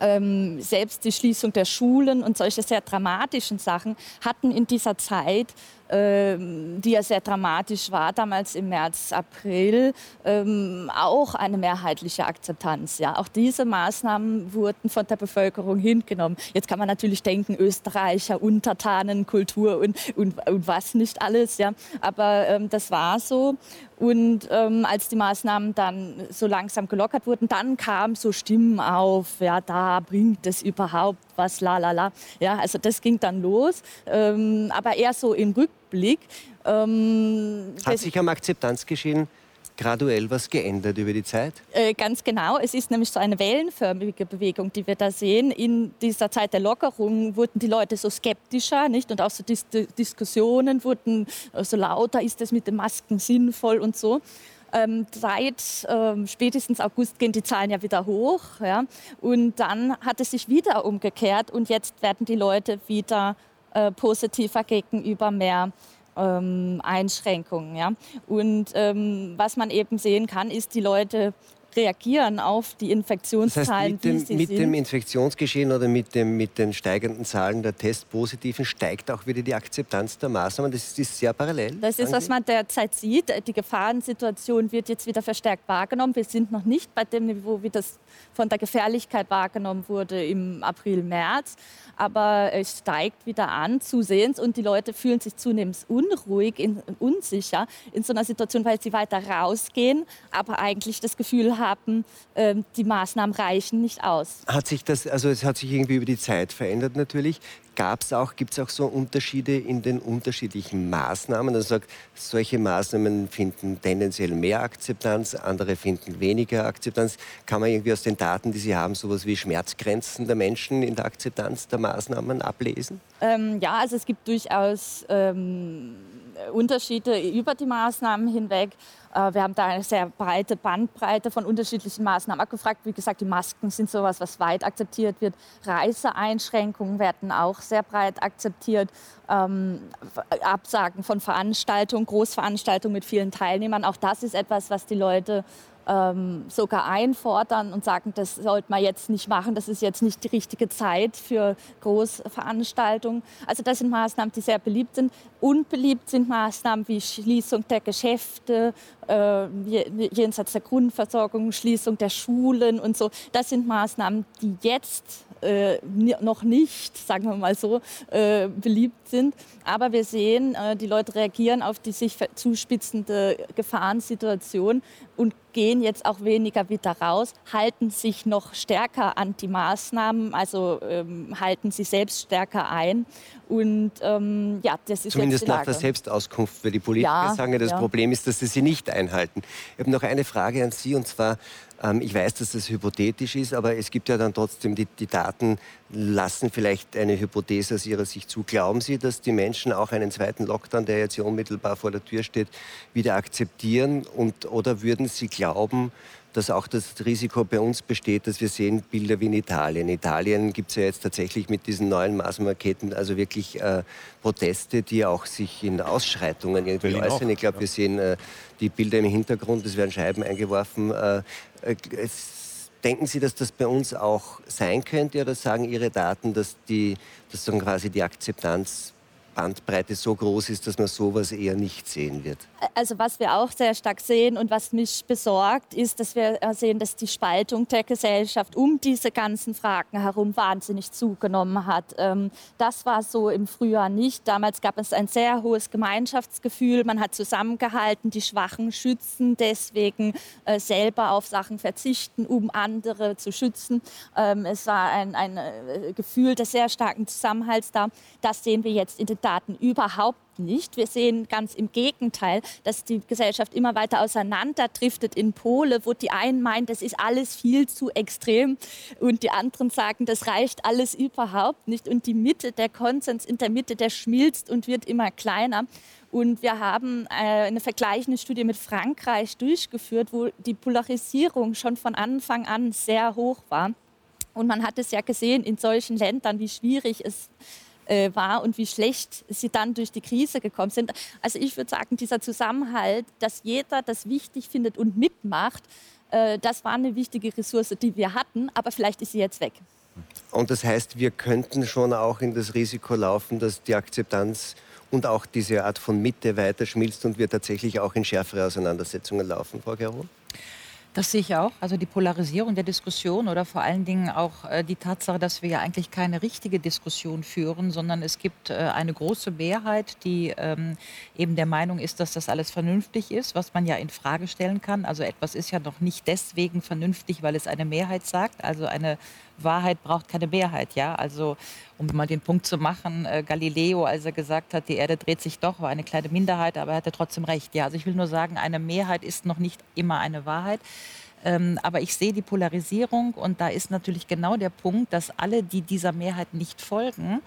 ähm, selbst die Schließung der Schulen und solche sehr dramatischen Sachen hatten in dieser Zeit die ja sehr dramatisch war, damals im März, April, ähm, auch eine mehrheitliche Akzeptanz. Ja. Auch diese Maßnahmen wurden von der Bevölkerung hingenommen. Jetzt kann man natürlich denken, Österreicher, Untertanenkultur und, und, und was nicht alles. Ja. Aber ähm, das war so. Und ähm, als die Maßnahmen dann so langsam gelockert wurden, dann kamen so Stimmen auf, ja, da bringt es überhaupt was, la la la. Ja, also das ging dann los, ähm, aber eher so im Rückblick. Ähm, Hat sich am Akzeptanzgeschehen graduell was geändert über die Zeit? Äh, ganz genau. Es ist nämlich so eine wellenförmige Bewegung, die wir da sehen. In dieser Zeit der Lockerung wurden die Leute so skeptischer, nicht? Und auch so Dis Diskussionen wurden so lauter, ist das mit den Masken sinnvoll und so. Ähm, seit ähm, spätestens August gehen die Zahlen ja wieder hoch. Ja? Und dann hat es sich wieder umgekehrt und jetzt werden die Leute wieder äh, positiver gegenüber mehr ähm, Einschränkungen. Ja? Und ähm, was man eben sehen kann, ist, die Leute reagieren auf die Infektionszahlen, das heißt, mit dem, mit dem Infektionsgeschehen oder mit, dem, mit den steigenden Zahlen der Testpositiven steigt auch wieder die Akzeptanz der Maßnahmen. Das ist sehr parallel. Das ist, was man derzeit sieht. Die Gefahrensituation wird jetzt wieder verstärkt wahrgenommen. Wir sind noch nicht bei dem Niveau, wie das von der Gefährlichkeit wahrgenommen wurde im April, März. Aber es steigt wieder an, zusehends. Und die Leute fühlen sich zunehmend unruhig, in, unsicher in so einer Situation, weil sie weiter rausgehen, aber eigentlich das Gefühl haben, äh, die Maßnahmen reichen nicht aus. Hat sich das, also es hat sich irgendwie über die Zeit verändert natürlich. Gab's auch, gibt es auch so Unterschiede in den unterschiedlichen Maßnahmen? Also sagt, solche Maßnahmen finden tendenziell mehr Akzeptanz, andere finden weniger Akzeptanz. Kann man irgendwie aus den Daten, die Sie haben, sowas wie Schmerzgrenzen der Menschen in der Akzeptanz der Maßnahmen ablesen? Ähm, ja, also es gibt durchaus ähm, Unterschiede über die Maßnahmen hinweg. Äh, wir haben da eine sehr breite Bandbreite von unterschiedlichen Maßnahmen abgefragt. Wie gesagt, die Masken sind sowas, was weit akzeptiert wird. Reiseeinschränkungen werden auch sehr breit akzeptiert. Ähm, Absagen von Veranstaltungen, Großveranstaltungen mit vielen Teilnehmern, auch das ist etwas, was die Leute ähm, sogar einfordern und sagen, das sollte man jetzt nicht machen, das ist jetzt nicht die richtige Zeit für Großveranstaltungen. Also das sind Maßnahmen, die sehr beliebt sind. Unbeliebt sind Maßnahmen wie Schließung der Geschäfte, äh, jenseits der Grundversorgung, Schließung der Schulen und so. Das sind Maßnahmen, die jetzt äh, noch nicht, sagen wir mal so, äh, beliebt sind. Aber wir sehen, äh, die Leute reagieren auf die sich zuspitzende Gefahrensituation und gehen jetzt auch weniger wieder raus, halten sich noch stärker an die Maßnahmen, also ähm, halten sie selbst stärker ein. Und ähm, ja, das ist Zumindest nach der Selbstauskunft, weil die Politiker ja, sagen, das ja. Problem ist, dass sie sie nicht einhalten. Ich habe noch eine Frage an Sie und zwar, ähm, ich weiß, dass das hypothetisch ist, aber es gibt ja dann trotzdem, die, die Daten lassen vielleicht eine Hypothese aus Ihrer Sicht zu. Glauben Sie, dass die Menschen auch einen zweiten Lockdown, der jetzt hier unmittelbar vor der Tür steht, wieder akzeptieren? Und, oder würden Sie glauben, dass auch das Risiko bei uns besteht, dass wir sehen Bilder wie in Italien. In Italien gibt es ja jetzt tatsächlich mit diesen neuen Maßnahmenpaketen also wirklich äh, Proteste, die auch sich in Ausschreitungen irgendwie Berlin äußern. Auch, ich glaube, ja. wir sehen äh, die Bilder im Hintergrund, es werden Scheiben eingeworfen. Äh, äh denken Sie, dass das bei uns auch sein könnte oder sagen Ihre Daten, dass, die, dass dann quasi die Akzeptanz Bandbreite so groß ist, dass man sowas eher nicht sehen wird? Also was wir auch sehr stark sehen und was mich besorgt, ist, dass wir äh, sehen, dass die Spaltung der Gesellschaft um diese ganzen Fragen herum wahnsinnig zugenommen hat. Ähm, das war so im Frühjahr nicht. Damals gab es ein sehr hohes Gemeinschaftsgefühl. Man hat zusammengehalten, die Schwachen schützen, deswegen äh, selber auf Sachen verzichten, um andere zu schützen. Ähm, es war ein, ein äh, Gefühl des sehr starken Zusammenhalts da. Das sehen wir jetzt in den Daten überhaupt nicht. Wir sehen ganz im Gegenteil, dass die Gesellschaft immer weiter auseinanderdriftet in Pole, wo die einen meinen, das ist alles viel zu extrem und die anderen sagen, das reicht alles überhaupt nicht. Und die Mitte, der Konsens in der Mitte, der schmilzt und wird immer kleiner. Und wir haben äh, eine vergleichende Studie mit Frankreich durchgeführt, wo die Polarisierung schon von Anfang an sehr hoch war. Und man hat es ja gesehen in solchen Ländern, wie schwierig es war und wie schlecht sie dann durch die Krise gekommen sind. Also ich würde sagen, dieser Zusammenhalt, dass jeder das wichtig findet und mitmacht, äh, das war eine wichtige Ressource, die wir hatten, aber vielleicht ist sie jetzt weg. Und das heißt, wir könnten schon auch in das Risiko laufen, dass die Akzeptanz und auch diese Art von Mitte weiter schmilzt und wir tatsächlich auch in schärfere Auseinandersetzungen laufen, Frau Gero? Das sehe ich auch. Also die Polarisierung der Diskussion oder vor allen Dingen auch äh, die Tatsache, dass wir ja eigentlich keine richtige Diskussion führen, sondern es gibt äh, eine große Mehrheit, die ähm, eben der Meinung ist, dass das alles vernünftig ist, was man ja in Frage stellen kann. Also etwas ist ja noch nicht deswegen vernünftig, weil es eine Mehrheit sagt. Also eine Wahrheit braucht keine Mehrheit, ja. Also um mal den Punkt zu machen, äh, Galileo, als er gesagt hat, die Erde dreht sich doch, war eine kleine Minderheit, aber er hatte trotzdem recht. Ja, also ich will nur sagen, eine Mehrheit ist noch nicht immer eine Wahrheit. Ähm, aber ich sehe die Polarisierung und da ist natürlich genau der Punkt, dass alle, die dieser Mehrheit nicht folgen,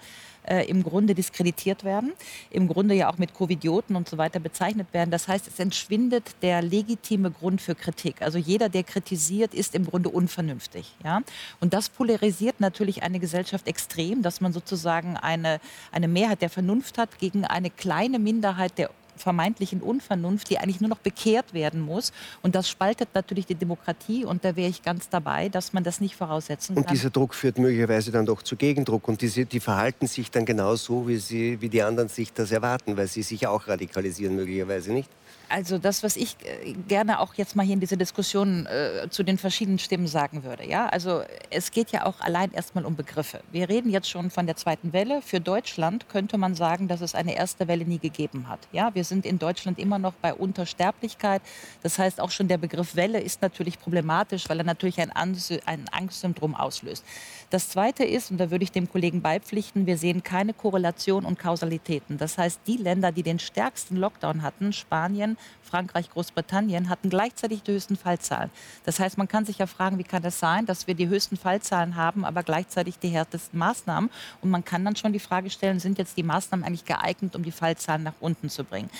äh, im Grunde diskreditiert werden, im Grunde ja auch mit Covidioten und so weiter bezeichnet werden. Das heißt, es entschwindet der legitime Grund für Kritik. Also jeder, der kritisiert, ist im Grunde unvernünftig. Ja? Und das polarisiert natürlich eine Gesellschaft extrem, dass man sozusagen eine, eine Mehrheit der Vernunft hat gegen eine kleine Minderheit der vermeintlichen Unvernunft, die eigentlich nur noch bekehrt werden muss. Und das spaltet natürlich die Demokratie. Und da wäre ich ganz dabei, dass man das nicht voraussetzen kann. Und dieser Druck führt möglicherweise dann doch zu Gegendruck. Und diese, die verhalten sich dann genauso, wie, sie, wie die anderen sich das erwarten, weil sie sich auch radikalisieren möglicherweise nicht. Also das, was ich äh, gerne auch jetzt mal hier in dieser Diskussion äh, zu den verschiedenen Stimmen sagen würde. Ja, also es geht ja auch allein erstmal um Begriffe. Wir reden jetzt schon von der zweiten Welle. Für Deutschland könnte man sagen, dass es eine erste Welle nie gegeben hat. Ja, wir sind in Deutschland immer noch bei Untersterblichkeit. Das heißt, auch schon der Begriff Welle ist natürlich problematisch, weil er natürlich ein, ein Angstsyndrom auslöst. Das Zweite ist, und da würde ich dem Kollegen beipflichten, wir sehen keine Korrelation und Kausalitäten. Das heißt, die Länder, die den stärksten Lockdown hatten, Spanien, Frankreich, Großbritannien, hatten gleichzeitig die höchsten Fallzahlen. Das heißt, man kann sich ja fragen, wie kann das sein, dass wir die höchsten Fallzahlen haben, aber gleichzeitig die härtesten Maßnahmen. Und man kann dann schon die Frage stellen, sind jetzt die Maßnahmen eigentlich geeignet, um die Fallzahlen nach unten zu bringen?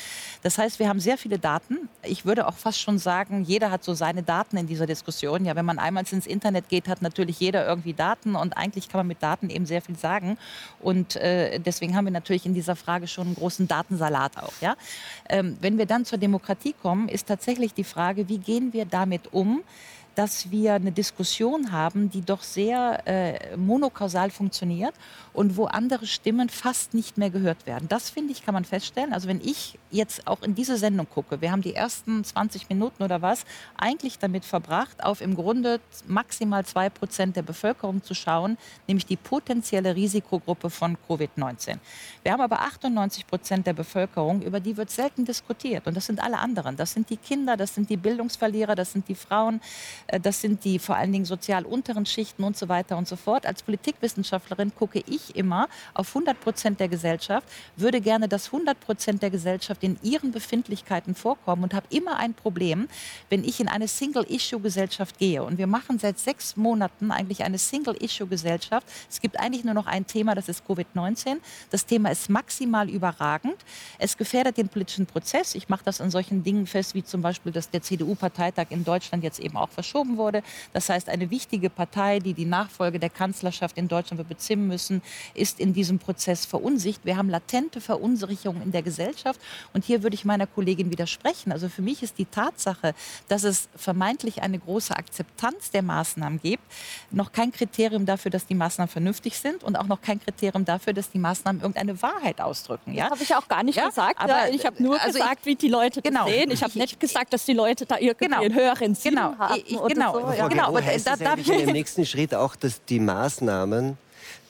Das heißt, wir haben sehr viele Daten. Ich würde auch fast schon sagen, jeder hat so seine Daten in dieser Diskussion. Ja, wenn man einmal ins Internet geht, hat natürlich jeder irgendwie Daten und eigentlich kann man mit Daten eben sehr viel sagen. Und äh, deswegen haben wir natürlich in dieser Frage schon einen großen Datensalat auch. Ja? Ähm, wenn wir dann zur Demokratie kommen, ist tatsächlich die Frage, wie gehen wir damit um, dass wir eine Diskussion haben, die doch sehr äh, monokausal funktioniert und wo andere Stimmen fast nicht mehr gehört werden. Das finde ich, kann man feststellen. Also wenn ich jetzt auch in diese Sendung gucke, wir haben die ersten 20 Minuten oder was eigentlich damit verbracht, auf im Grunde maximal zwei Prozent der Bevölkerung zu schauen, nämlich die potenzielle Risikogruppe von Covid-19. Wir haben aber 98 Prozent der Bevölkerung, über die wird selten diskutiert. Und das sind alle anderen. Das sind die Kinder, das sind die Bildungsverlierer, das sind die Frauen, das sind die vor allen Dingen sozial unteren Schichten und so weiter und so fort. Als Politikwissenschaftlerin gucke ich immer auf 100 Prozent der Gesellschaft, würde gerne, dass 100 Prozent der Gesellschaft in ihren Befindlichkeiten vorkommen und habe immer ein Problem, wenn ich in eine Single-Issue-Gesellschaft gehe. Und wir machen seit sechs Monaten eigentlich eine Single-Issue-Gesellschaft. Es gibt eigentlich nur noch ein Thema, das ist Covid-19. Das Thema ist maximal überragend. Es gefährdet den politischen Prozess. Ich mache das an solchen Dingen fest, wie zum Beispiel, dass der CDU-Parteitag in Deutschland jetzt eben auch verschoben verschoben wurde. Das heißt, eine wichtige Partei, die die Nachfolge der Kanzlerschaft in Deutschland wird bezimmen müssen, ist in diesem Prozess verunsichert. Wir haben latente Verunsicherung in der Gesellschaft. Und hier würde ich meiner Kollegin widersprechen. Also für mich ist die Tatsache, dass es vermeintlich eine große Akzeptanz der Maßnahmen gibt, noch kein Kriterium dafür, dass die Maßnahmen vernünftig sind und auch noch kein Kriterium dafür, dass die Maßnahmen irgendeine Wahrheit ausdrücken. Ja? Das habe ich auch gar nicht ja, gesagt. Aber ich habe nur also gesagt, ich, wie die Leute das genau, sehen. Ich habe nicht gesagt, dass die Leute da irgendwie genau, einen höheren Sinn genau, haben. Ich, genau, so. ja. genau. Aber heißt da, das eigentlich in dem nächsten Schritt auch, dass die Maßnahmen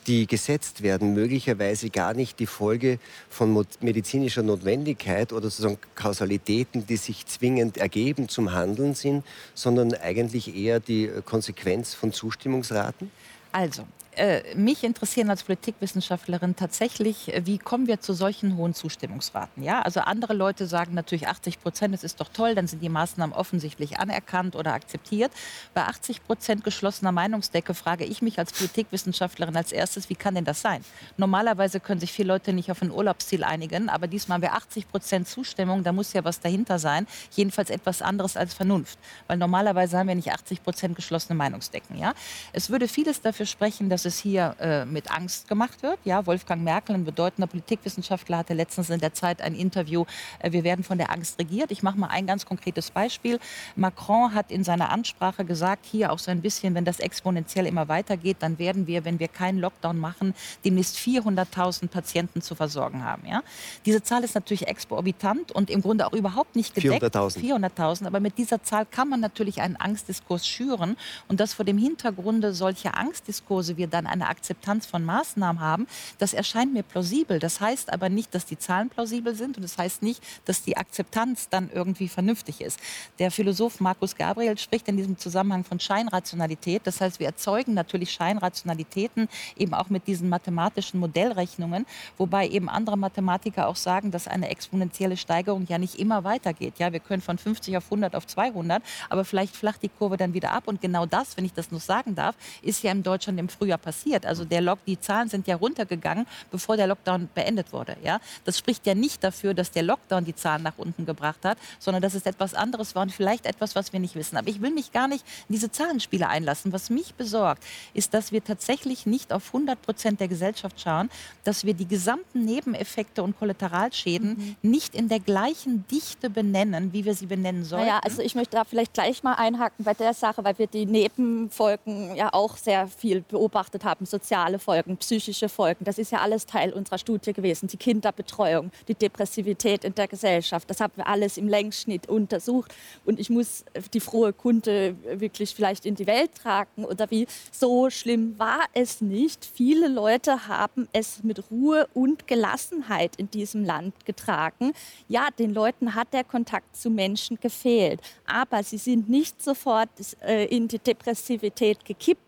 die gesetzt werden, möglicherweise gar nicht die Folge von medizinischer Notwendigkeit oder sozusagen Kausalitäten, die sich zwingend ergeben zum Handeln sind, sondern eigentlich eher die Konsequenz von Zustimmungsraten? Also, Äh, mich interessieren als Politikwissenschaftlerin tatsächlich, äh, wie kommen wir zu solchen hohen Zustimmungsraten? Ja, also andere Leute sagen natürlich 80 Prozent, das ist doch toll, dann sind die Maßnahmen offensichtlich anerkannt oder akzeptiert. Bei 80 Prozent geschlossener Meinungsdecke frage ich mich als Politikwissenschaftlerin als erstes, wie kann denn das sein? Normalerweise können sich viele Leute nicht auf ein Urlaubsziel einigen, aber diesmal haben wir 80 Prozent Zustimmung, da muss ja was dahinter sein. Jedenfalls etwas anderes als Vernunft, weil normalerweise haben wir nicht 80 Prozent geschlossene Meinungsdecken. Ja? Es würde vieles dafür sprechen, dass es hier äh, mit Angst gemacht wird. Ja, Wolfgang Merkel, ein bedeutender Politikwissenschaftler, hatte letztens in der Zeit ein Interview, äh, wir werden von der Angst regiert. Ich mache mal ein ganz konkretes Beispiel. Macron hat in seiner Ansprache gesagt, hier auch so ein bisschen, wenn das exponentiell immer weitergeht, dann werden wir, wenn wir keinen Lockdown machen, demnächst 400.000 Patienten zu versorgen haben. Ja? Diese Zahl ist natürlich exorbitant und im Grunde auch überhaupt nicht gedeckt. 400.000. 400.000. Aber mit dieser Zahl kann man natürlich einen Angstdiskurs schüren und das vor dem Hintergrunde solcher Angstdiskurse wir dann eine Akzeptanz von Maßnahmen haben, das erscheint mir plausibel. Das heißt aber nicht, dass die Zahlen plausibel sind und das heißt nicht, dass die Akzeptanz dann irgendwie vernünftig ist. Der Philosoph Markus Gabriel spricht in diesem Zusammenhang von Scheinrationalität. Das heißt, wir erzeugen natürlich Scheinrationalitäten eben auch mit diesen mathematischen Modellrechnungen, wobei eben andere Mathematiker auch sagen, dass eine exponentielle Steigerung ja nicht immer weitergeht. Ja, wir können von 50 auf 100 auf 200, aber vielleicht flacht die Kurve dann wieder ab und genau das, wenn ich das nur sagen darf, ist ja in Deutschland im Frühjahr passiert. Also der Lock, die Zahlen sind ja runtergegangen, bevor der Lockdown beendet wurde. Ja? Das spricht ja nicht dafür, dass der Lockdown die Zahlen nach unten gebracht hat, sondern dass es etwas anderes war und vielleicht etwas, was wir nicht wissen. Aber ich will mich gar nicht in diese Zahlenspiele einlassen. Was mich besorgt, ist, dass wir tatsächlich nicht auf 100 Prozent der Gesellschaft schauen, dass wir die gesamten Nebeneffekte und Kollateralschäden mhm. nicht in der gleichen Dichte benennen, wie wir sie benennen sollen. Naja, also ich möchte da vielleicht gleich mal einhaken bei der Sache, weil wir die Nebenfolgen ja auch sehr viel beobachtet haben, soziale Folgen, psychische Folgen. Das ist ja alles Teil unserer Studie gewesen. Die Kinderbetreuung, die Depressivität in der Gesellschaft, das haben wir alles im Längsschnitt untersucht. Und ich muss die frohe Kunde wirklich vielleicht in die Welt tragen oder wie. So schlimm war es nicht. Viele Leute haben es mit Ruhe und Gelassenheit in diesem Land getragen. Ja, den Leuten hat der Kontakt zu Menschen gefehlt, aber sie sind nicht sofort äh, in die Depressivität gekippt.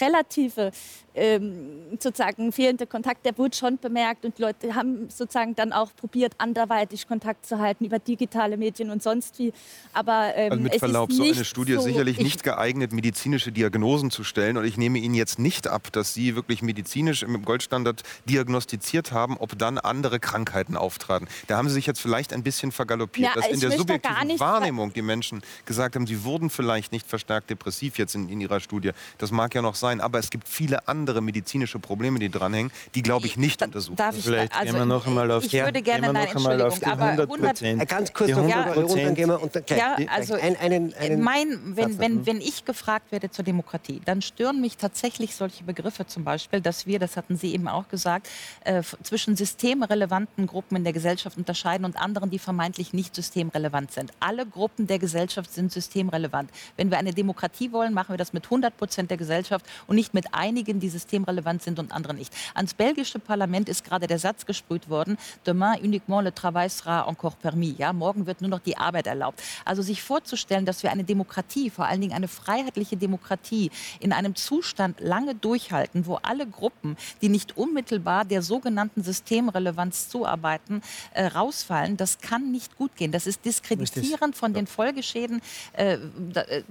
Relative ähm, sozusagen fehlende Kontakt, der wurde schon bemerkt und Leute haben sozusagen dann auch probiert, anderweitig Kontakt zu halten über digitale Medien und sonst wie. Aber ähm, also mit Verlaub, so eine Studie ist sicherlich nicht geeignet, medizinische Diagnosen zu stellen und ich nehme Ihnen jetzt nicht ab, dass Sie wirklich medizinisch im Goldstandard diagnostiziert haben, ob dann andere Krankheiten auftraten. Da haben Sie sich jetzt vielleicht ein bisschen vergaloppiert, ja, dass in der subjektiven Wahrnehmung die Menschen gesagt haben, sie wurden vielleicht nicht verstärkt depressiv jetzt in, in Ihrer Studie. Das mag ja noch sein, aber es gibt viele andere andere medizinische Probleme, die dranhängen, die, glaube ich, nicht untersucht Darf ich, Vielleicht also, gehen wir noch einmal auf, ich würde gerne, nein, auf die 100 Prozent. Ganz kurz noch, ja, dann gehen wir unter, ja, also ein, einen, einen mein, wenn, wenn, wenn ich gefragt werde zur Demokratie, dann stören mich tatsächlich solche Begriffe zum Beispiel, dass wir, das hatten Sie eben auch gesagt, äh, zwischen systemrelevanten Gruppen in der Gesellschaft unterscheiden und anderen, die vermeintlich nicht systemrelevant sind. Alle Gruppen der Gesellschaft sind systemrelevant. Wenn wir eine Demokratie wollen, machen wir das mit 100 Prozent der Gesellschaft und nicht mit einigen, die systemrelevant sind und andere nicht. Ans belgische Parlament ist gerade der Satz gesprüht worden, demain uniquement le travail sera encore permis. Ja, morgen wird nur noch die Arbeit erlaubt. Also sich vorzustellen, dass wir eine Demokratie, vor allen Dingen eine freiheitliche Demokratie, in einem Zustand lange durchhalten, wo alle Gruppen, die nicht unmittelbar der sogenannten Systemrelevanz zuarbeiten, äh, rausfallen, das kann nicht gut gehen. Das ist diskreditierend von den Folgeschäden. Äh, äh,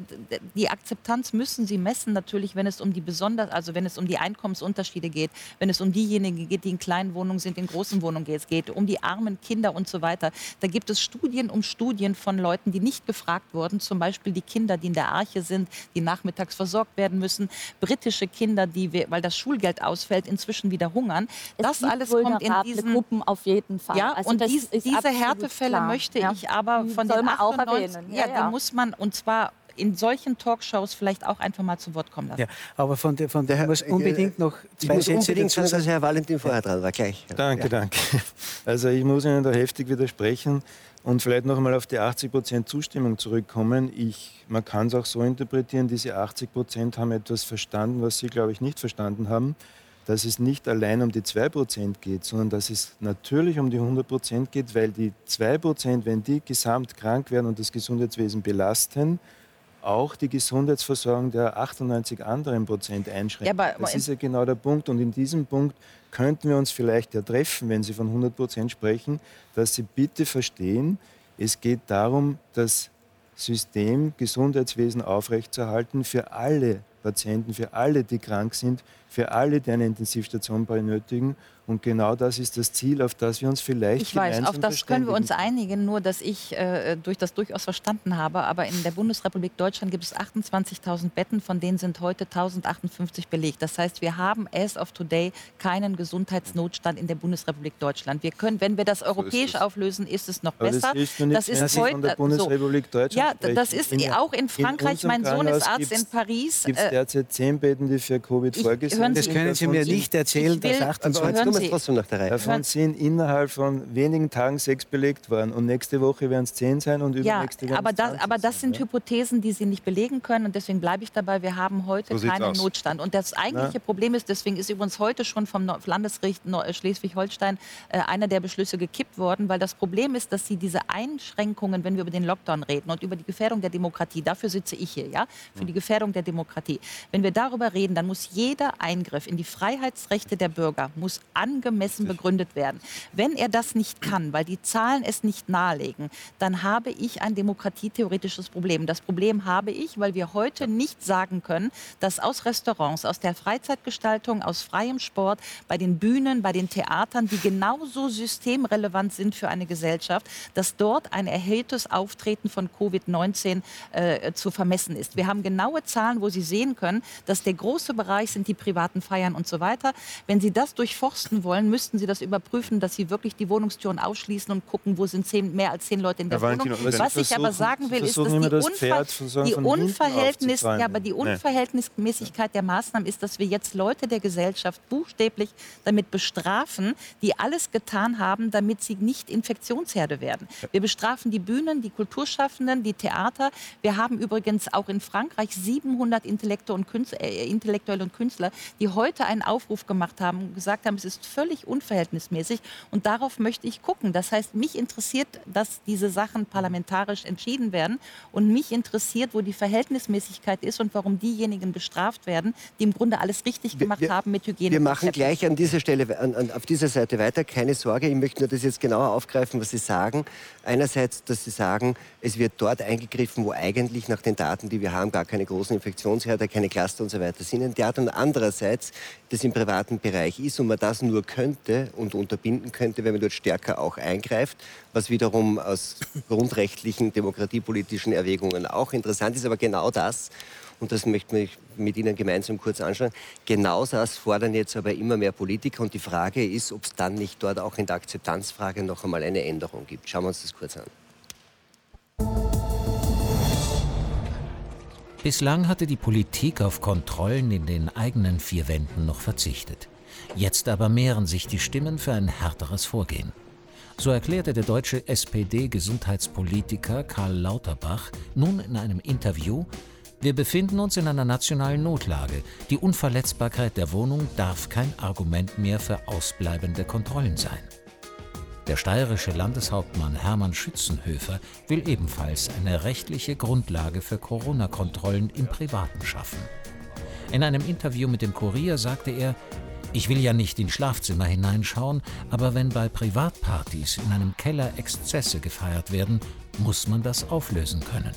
die Akzeptanz müssen Sie messen, natürlich, wenn es um die besonders, also wenn es um die Einkommensunterschiede geht, wenn es um diejenigen geht, die in kleinen Wohnungen sind, in großen Wohnungen geht, es geht um die armen Kinder und so weiter. Da gibt es Studien um Studien von Leuten, die nicht gefragt wurden, zum Beispiel die Kinder, die in der Arche sind, die nachmittags versorgt werden müssen, britische Kinder, die, weil das Schulgeld ausfällt, inzwischen wieder hungern. Es das alles kommt in diesen Gruppen auf jeden Fall. Ja, also und dies, diese Härtefälle klar. möchte ja. ich aber von Soll den 98, ja, ja, ja. die muss man und zwar in solchen Talkshows vielleicht auch einfach mal zu Wort kommen lassen. Ja, aber von der, von der, der muss unbedingt noch zwei ich muss unbedingt sagen, dass Herr Valentin vorher dran war. Gleich. Danke, ja. danke. Also ich muss Ihnen da heftig widersprechen und vielleicht noch einmal auf die 80 Prozent Zustimmung zurückkommen. Ich, man kann es auch so interpretieren, diese 80 Prozent haben etwas verstanden, was Sie, glaube ich, nicht verstanden haben dass es nicht allein um die 2% geht, sondern dass es natürlich um die 100% geht, weil die 2%, wenn die gesamt krank werden und das Gesundheitswesen belasten, auch die Gesundheitsversorgung der 98 anderen Prozent einschränken. Ja, das ist ja genau der Punkt. Und in diesem Punkt könnten wir uns vielleicht ja treffen, wenn Sie von 100 Prozent sprechen, dass Sie bitte verstehen, es geht darum, das System Gesundheitswesen aufrechtzuerhalten für alle Patienten, für alle, die krank sind, für alle, die eine Intensivstation benötigen. Und genau das ist das Ziel, auf das wir uns vielleicht Ich weiß, auf das können wir uns einigen, nur dass ich äh, durch das durchaus verstanden habe. Aber in der Bundesrepublik Deutschland gibt es 28.000 Betten, von denen sind heute 1.058 belegt. Das heißt, wir haben as of today keinen Gesundheitsnotstand in der Bundesrepublik Deutschland. Wir können, wenn wir das europäisch so ist auflösen, ist es noch Aber besser. Das, das ist heute der Bundesrepublik so. Deutschland. Ja, das ist in, auch in Frankreich. In mein Sohn ist Arzt in Paris. Gibt es äh, derzeit zehn Betten, die für Covid vorgesehen sind? Das können Sie mir nicht erzählen, dass 28 Sie, trotzdem nach der Reihe. Davon sind innerhalb von wenigen Tagen sechs belegt worden. Und nächste Woche werden es zehn sein und übernächste ja, aber das, aber das sind ja? Hypothesen, die Sie nicht belegen können. Und deswegen bleibe ich dabei, wir haben heute so keinen Notstand. Und das eigentliche Na? Problem ist, deswegen ist übrigens heute schon vom Landesgericht Schleswig-Holstein äh, einer der Beschlüsse gekippt worden, weil das Problem ist, dass Sie diese Einschränkungen, wenn wir über den Lockdown reden und über die Gefährdung der Demokratie, dafür sitze ich hier, ja, für die Gefährdung der Demokratie. Wenn wir darüber reden, dann muss jeder Eingriff in die Freiheitsrechte der Bürger muss angemessen begründet werden. Wenn er das nicht kann, weil die Zahlen es nicht nahelegen, dann habe ich ein demokratietheoretisches Problem. Das Problem habe ich, weil wir heute nicht sagen können, dass aus Restaurants, aus der Freizeitgestaltung, aus freiem Sport, bei den Bühnen, bei den Theatern, die genauso systemrelevant sind für eine Gesellschaft, dass dort ein erhöhtes Auftreten von Covid-19 äh, zu vermessen ist. Wir haben genaue Zahlen, wo Sie sehen können, dass der große Bereich sind die privaten Feiern und so weiter. Wenn Sie das durchforsten wollen, müssten Sie das überprüfen, dass Sie wirklich die Wohnungstüren ausschließen und gucken, wo sind zehn, mehr als zehn Leute in der Wohnung. Was ich aber sagen will, ist, dass die, das Unver die, Unverhältnis, ja, aber die Unverhältnismäßigkeit der Maßnahmen ist, dass wir jetzt Leute der Gesellschaft buchstäblich damit bestrafen, die alles getan haben, damit sie nicht Infektionsherde werden. Wir bestrafen die Bühnen, die Kulturschaffenden, die Theater. Wir haben übrigens auch in Frankreich 700 Intellektuelle und Künstler, äh, Intellektuelle und Künstler, die heute einen Aufruf gemacht haben und gesagt haben, es ist völlig unverhältnismäßig. Und darauf möchte ich gucken. Das heißt, mich interessiert, dass diese Sachen parlamentarisch entschieden werden. Und mich interessiert, wo die Verhältnismäßigkeit ist und warum diejenigen bestraft werden, die im Grunde alles richtig gemacht wir, haben mit Hygiene. Wir machen gleich an dieser Stelle, an, an, auf dieser Seite weiter. Keine Sorge, ich möchte nur das jetzt genauer aufgreifen, was Sie sagen. Einerseits, dass Sie sagen, es wird dort eingegriffen, wo eigentlich nach den Daten, die wir haben, gar keine großen Infektionsherde, keine Cluster und so weiter sind. Und andererseits, das im privaten Bereich ist und man das nur könnte und unterbinden könnte, wenn man dort stärker auch eingreift, was wiederum aus grundrechtlichen, demokratiepolitischen Erwägungen auch interessant ist. Aber genau das, und das möchte ich mit Ihnen gemeinsam kurz anschauen, genau das fordern jetzt aber immer mehr Politiker. Und die Frage ist, ob es dann nicht dort auch in der Akzeptanzfrage noch einmal eine Änderung gibt. Schauen wir uns das kurz an. Bislang hatte die Politik auf Kontrollen in den eigenen vier Wänden noch verzichtet. Jetzt aber mehren sich die Stimmen für ein härteres Vorgehen. So erklärte der deutsche SPD-Gesundheitspolitiker Karl Lauterbach nun in einem Interview, wir befinden uns in einer nationalen Notlage. Die Unverletzbarkeit der Wohnung darf kein Argument mehr für ausbleibende Kontrollen sein. Der steirische Landeshauptmann Hermann Schützenhöfer will ebenfalls eine rechtliche Grundlage für Corona-Kontrollen im Privaten schaffen. In einem Interview mit dem Kurier sagte er, ich will ja nicht in Schlafzimmer hineinschauen, aber wenn bei Privatpartys in einem Keller Exzesse gefeiert werden, muss man das auflösen können.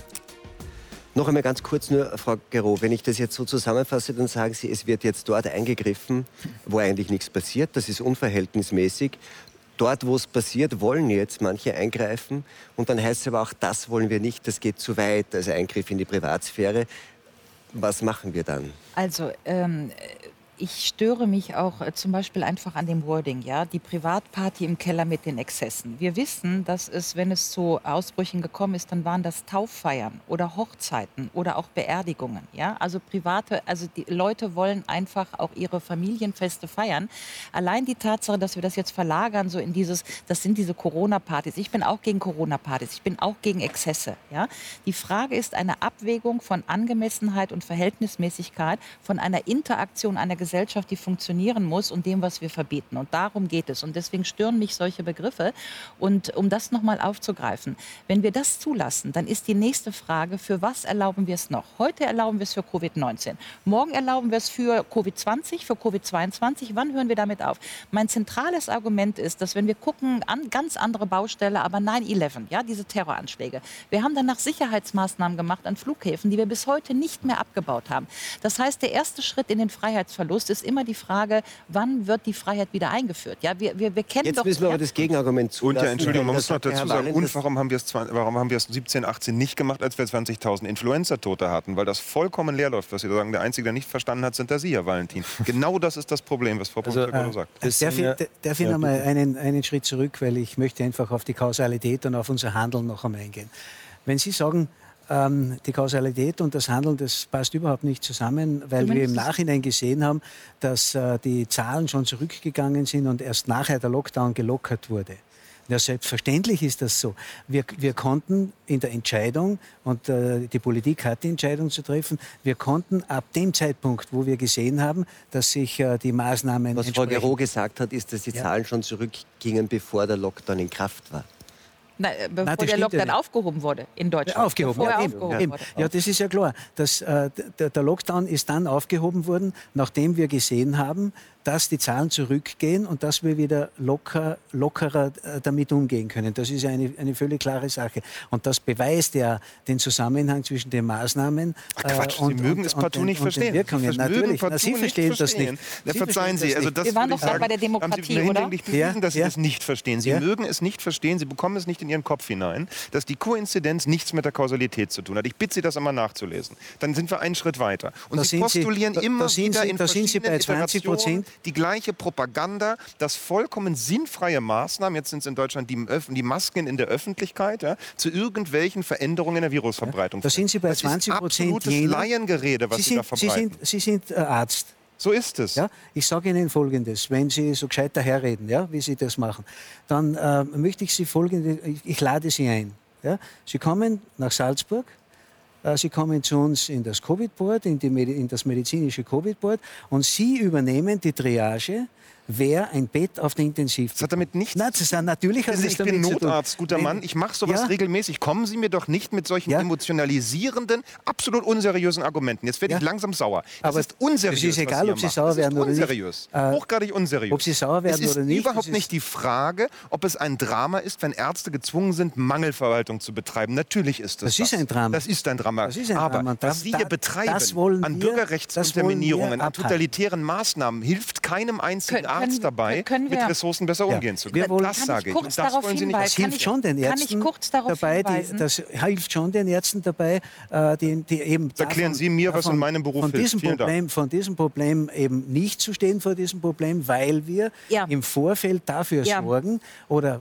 Noch einmal ganz kurz nur, Frau Gero, wenn ich das jetzt so zusammenfasse, dann sagen Sie, es wird jetzt dort eingegriffen, wo eigentlich nichts passiert. Das ist unverhältnismäßig. Dort, wo es passiert, wollen jetzt manche eingreifen. Und dann heißt es aber auch, das wollen wir nicht, das geht zu weit, also Eingriff in die Privatsphäre. Was machen wir dann? Also ähm, ich störe mich auch äh, zum Beispiel einfach an dem Wording, ja, die Privatparty im Keller mit den Exzessen. Wir wissen, dass es, wenn es zu Ausbrüchen gekommen ist, dann waren das Tauffeiern oder Hochzeiten oder auch Beerdigungen, ja. Also private, also die Leute wollen einfach auch ihre Familienfeste feiern. Allein die Tatsache, dass wir das jetzt verlagern, so in dieses, das sind diese Corona-Partys. Ich bin auch gegen Corona-Partys. Ich bin auch gegen Exzesse, ja. Die Frage ist eine Abwägung von Angemessenheit und Verhältnismäßigkeit von einer Interaktion einer Gesellschaft, die funktionieren muss und dem, was wir verbieten. Und darum geht es. Und deswegen stören mich solche Begriffe. Und um das nochmal aufzugreifen, wenn wir das zulassen, dann ist die nächste Frage, für was erlauben wir es noch? Heute erlauben wir es für Covid-19. Morgen erlauben wir es für Covid-20, für Covid-22. Wann hören wir damit auf? Mein zentrales Argument ist, dass wenn wir gucken, an ganz andere Baustelle, aber 9-11, ja, diese Terroranschläge. Wir haben danach Sicherheitsmaßnahmen gemacht an Flughäfen, die wir bis heute nicht mehr abgebaut haben. Das heißt, der erste Schritt in den Freiheitsverlust ist immer die Frage, wann wird die Freiheit wieder eingeführt? Ja, wir, wir, wir kennen Jetzt doch, müssen wir aber das Gegenargument zulassen. Und ja, Entschuldigung, man muss noch dazu sagen, und warum haben wir es zwei- warum haben wir es 17, 18 nicht gemacht, als wir 20.000 Influenza-Tote hatten? Weil das vollkommen leer läuft, was Sie da sagen. Der Einzige, der nicht verstanden hat, sind da Sie, Herr Valentin. Genau das ist das Problem, was Frau Also, Professor äh, sagt. Darf ich, darf ich Ja, noch mal einen, einen Schritt zurück, weil ich möchte einfach auf die Kausalität und auf unser Handeln noch einmal eingehen. Wenn Sie sagen, ähm, die Kausalität und das Handeln, das passt überhaupt nicht zusammen, weil wir im Nachhinein gesehen haben, dass äh, die Zahlen schon zurückgegangen sind und erst nachher der Lockdown gelockert wurde. Ja, selbstverständlich ist das so. Wir, wir konnten in der Entscheidung, und äh, die Politik hat die Entscheidung zu treffen, wir konnten ab dem Zeitpunkt, wo wir gesehen haben, dass sich äh, die Maßnahmen Was Frau Gero gesagt hat, ist, dass die Ja. Zahlen schon zurückgingen, bevor der Lockdown in Kraft war. Na, äh, bevor das der ja Lockdown nicht. aufgehoben wurde in Deutschland. Aufgehoben, ja, eben, aufgehoben eben. ja, das ist ja klar. Dass, äh, der, der Lockdown ist dann aufgehoben worden, nachdem wir gesehen haben, dass die Zahlen zurückgehen und dass wir wieder locker, lockerer äh, damit umgehen können. Das ist ja eine, eine völlig klare Sache. Und das beweist ja den Zusammenhang zwischen den Maßnahmen Ach Quatsch, äh, und, Sie mögen und, es und partout den, nicht und verstehen. Wirkungen. Sie mögen Natürlich, partout Na, Sie nicht verstehen das nicht. Ja, Sie verzeihen Sie, also das Wir waren doch sagen, bei der Haben Sie Demokratie, mir oder? bewiesen, Ja, dass Sie ja. das nicht verstehen. Sie Ja. mögen es nicht verstehen, Sie bekommen es nicht in Ihren Kopf hinein, dass die Koinzidenz nichts mit der Kausalität zu tun hat. Ich bitte Sie, das einmal nachzulesen. Dann sind wir einen Schritt weiter. Und Da Sie sind Sie- postulieren da- immer da wieder Sie- in da sind Sie bei verschiedenen 20 Iterationen die gleiche Propaganda, dass vollkommen sinnfreie Maßnahmen, jetzt sind es in Deutschland die, die Masken in der Öffentlichkeit, ja, zu irgendwelchen Veränderungen in der Virusverbreitung Da sind Sie bei führen. 20 Das ist absolutes jener- Laiengerede, was Sie Sie, da sind, Sie verbreiten. sind, Sie sind äh, Arzt. so ist es. Ja, ich sage Ihnen Folgendes, wenn Sie so gescheit daherreden, ja, wie Sie das machen, dann äh, möchte ich Sie folgende, ich, ich lade Sie ein. Ja. Sie kommen nach Salzburg, Sie kommen zu uns in das Covid-Board, in, in das medizinische Covid-Board und Sie übernehmen die Triage, wer ein Bett auf der Intensivstation. Das hat damit nichts Nein, das hat natürlich hat Also das ich bin damit zu tun. Notarzt, guter Mann. Ich mache sowas Ja. regelmäßig. Kommen Sie mir doch nicht mit solchen Ja. emotionalisierenden, absolut unseriösen Argumenten. Jetzt werde Ja. ich langsam sauer. Das Aber ist unseriös. es ist egal, ob Sie sauer werden oder ist nicht. unseriös. Äh, Hochgradig unseriös. ob Sie sauer werden es ist oder nicht, überhaupt nicht die Frage, ob es ein Drama ist, wenn Ärzte gezwungen sind, Mangelverwaltung zu betreiben. Natürlich ist das Das ist ein Drama. Das ist ein Drama. Das ist ein Aber Drama. Was Sie da- hier betreiben an Bürgerrechtsunterminierungen, an totalitären Maßnahmen, hilft keinem einzigen können- Arzt dabei, können wir- mit Ressourcen besser Ja. umgehen zu Wir können. wollen- das sage ich Und das darauf wollen Sie nicht? Das hilft schon den kann Ärzten ich kurz darauf dabei, die, das hilft schon den Ärzten dabei, die, die eben erklären Sie mir, was in meinem Beruf von hilft. diesem Dank. Problem, von diesem Problem eben nicht zu stehen vor diesem Problem, weil wir Ja. im Vorfeld dafür Ja. sorgen oder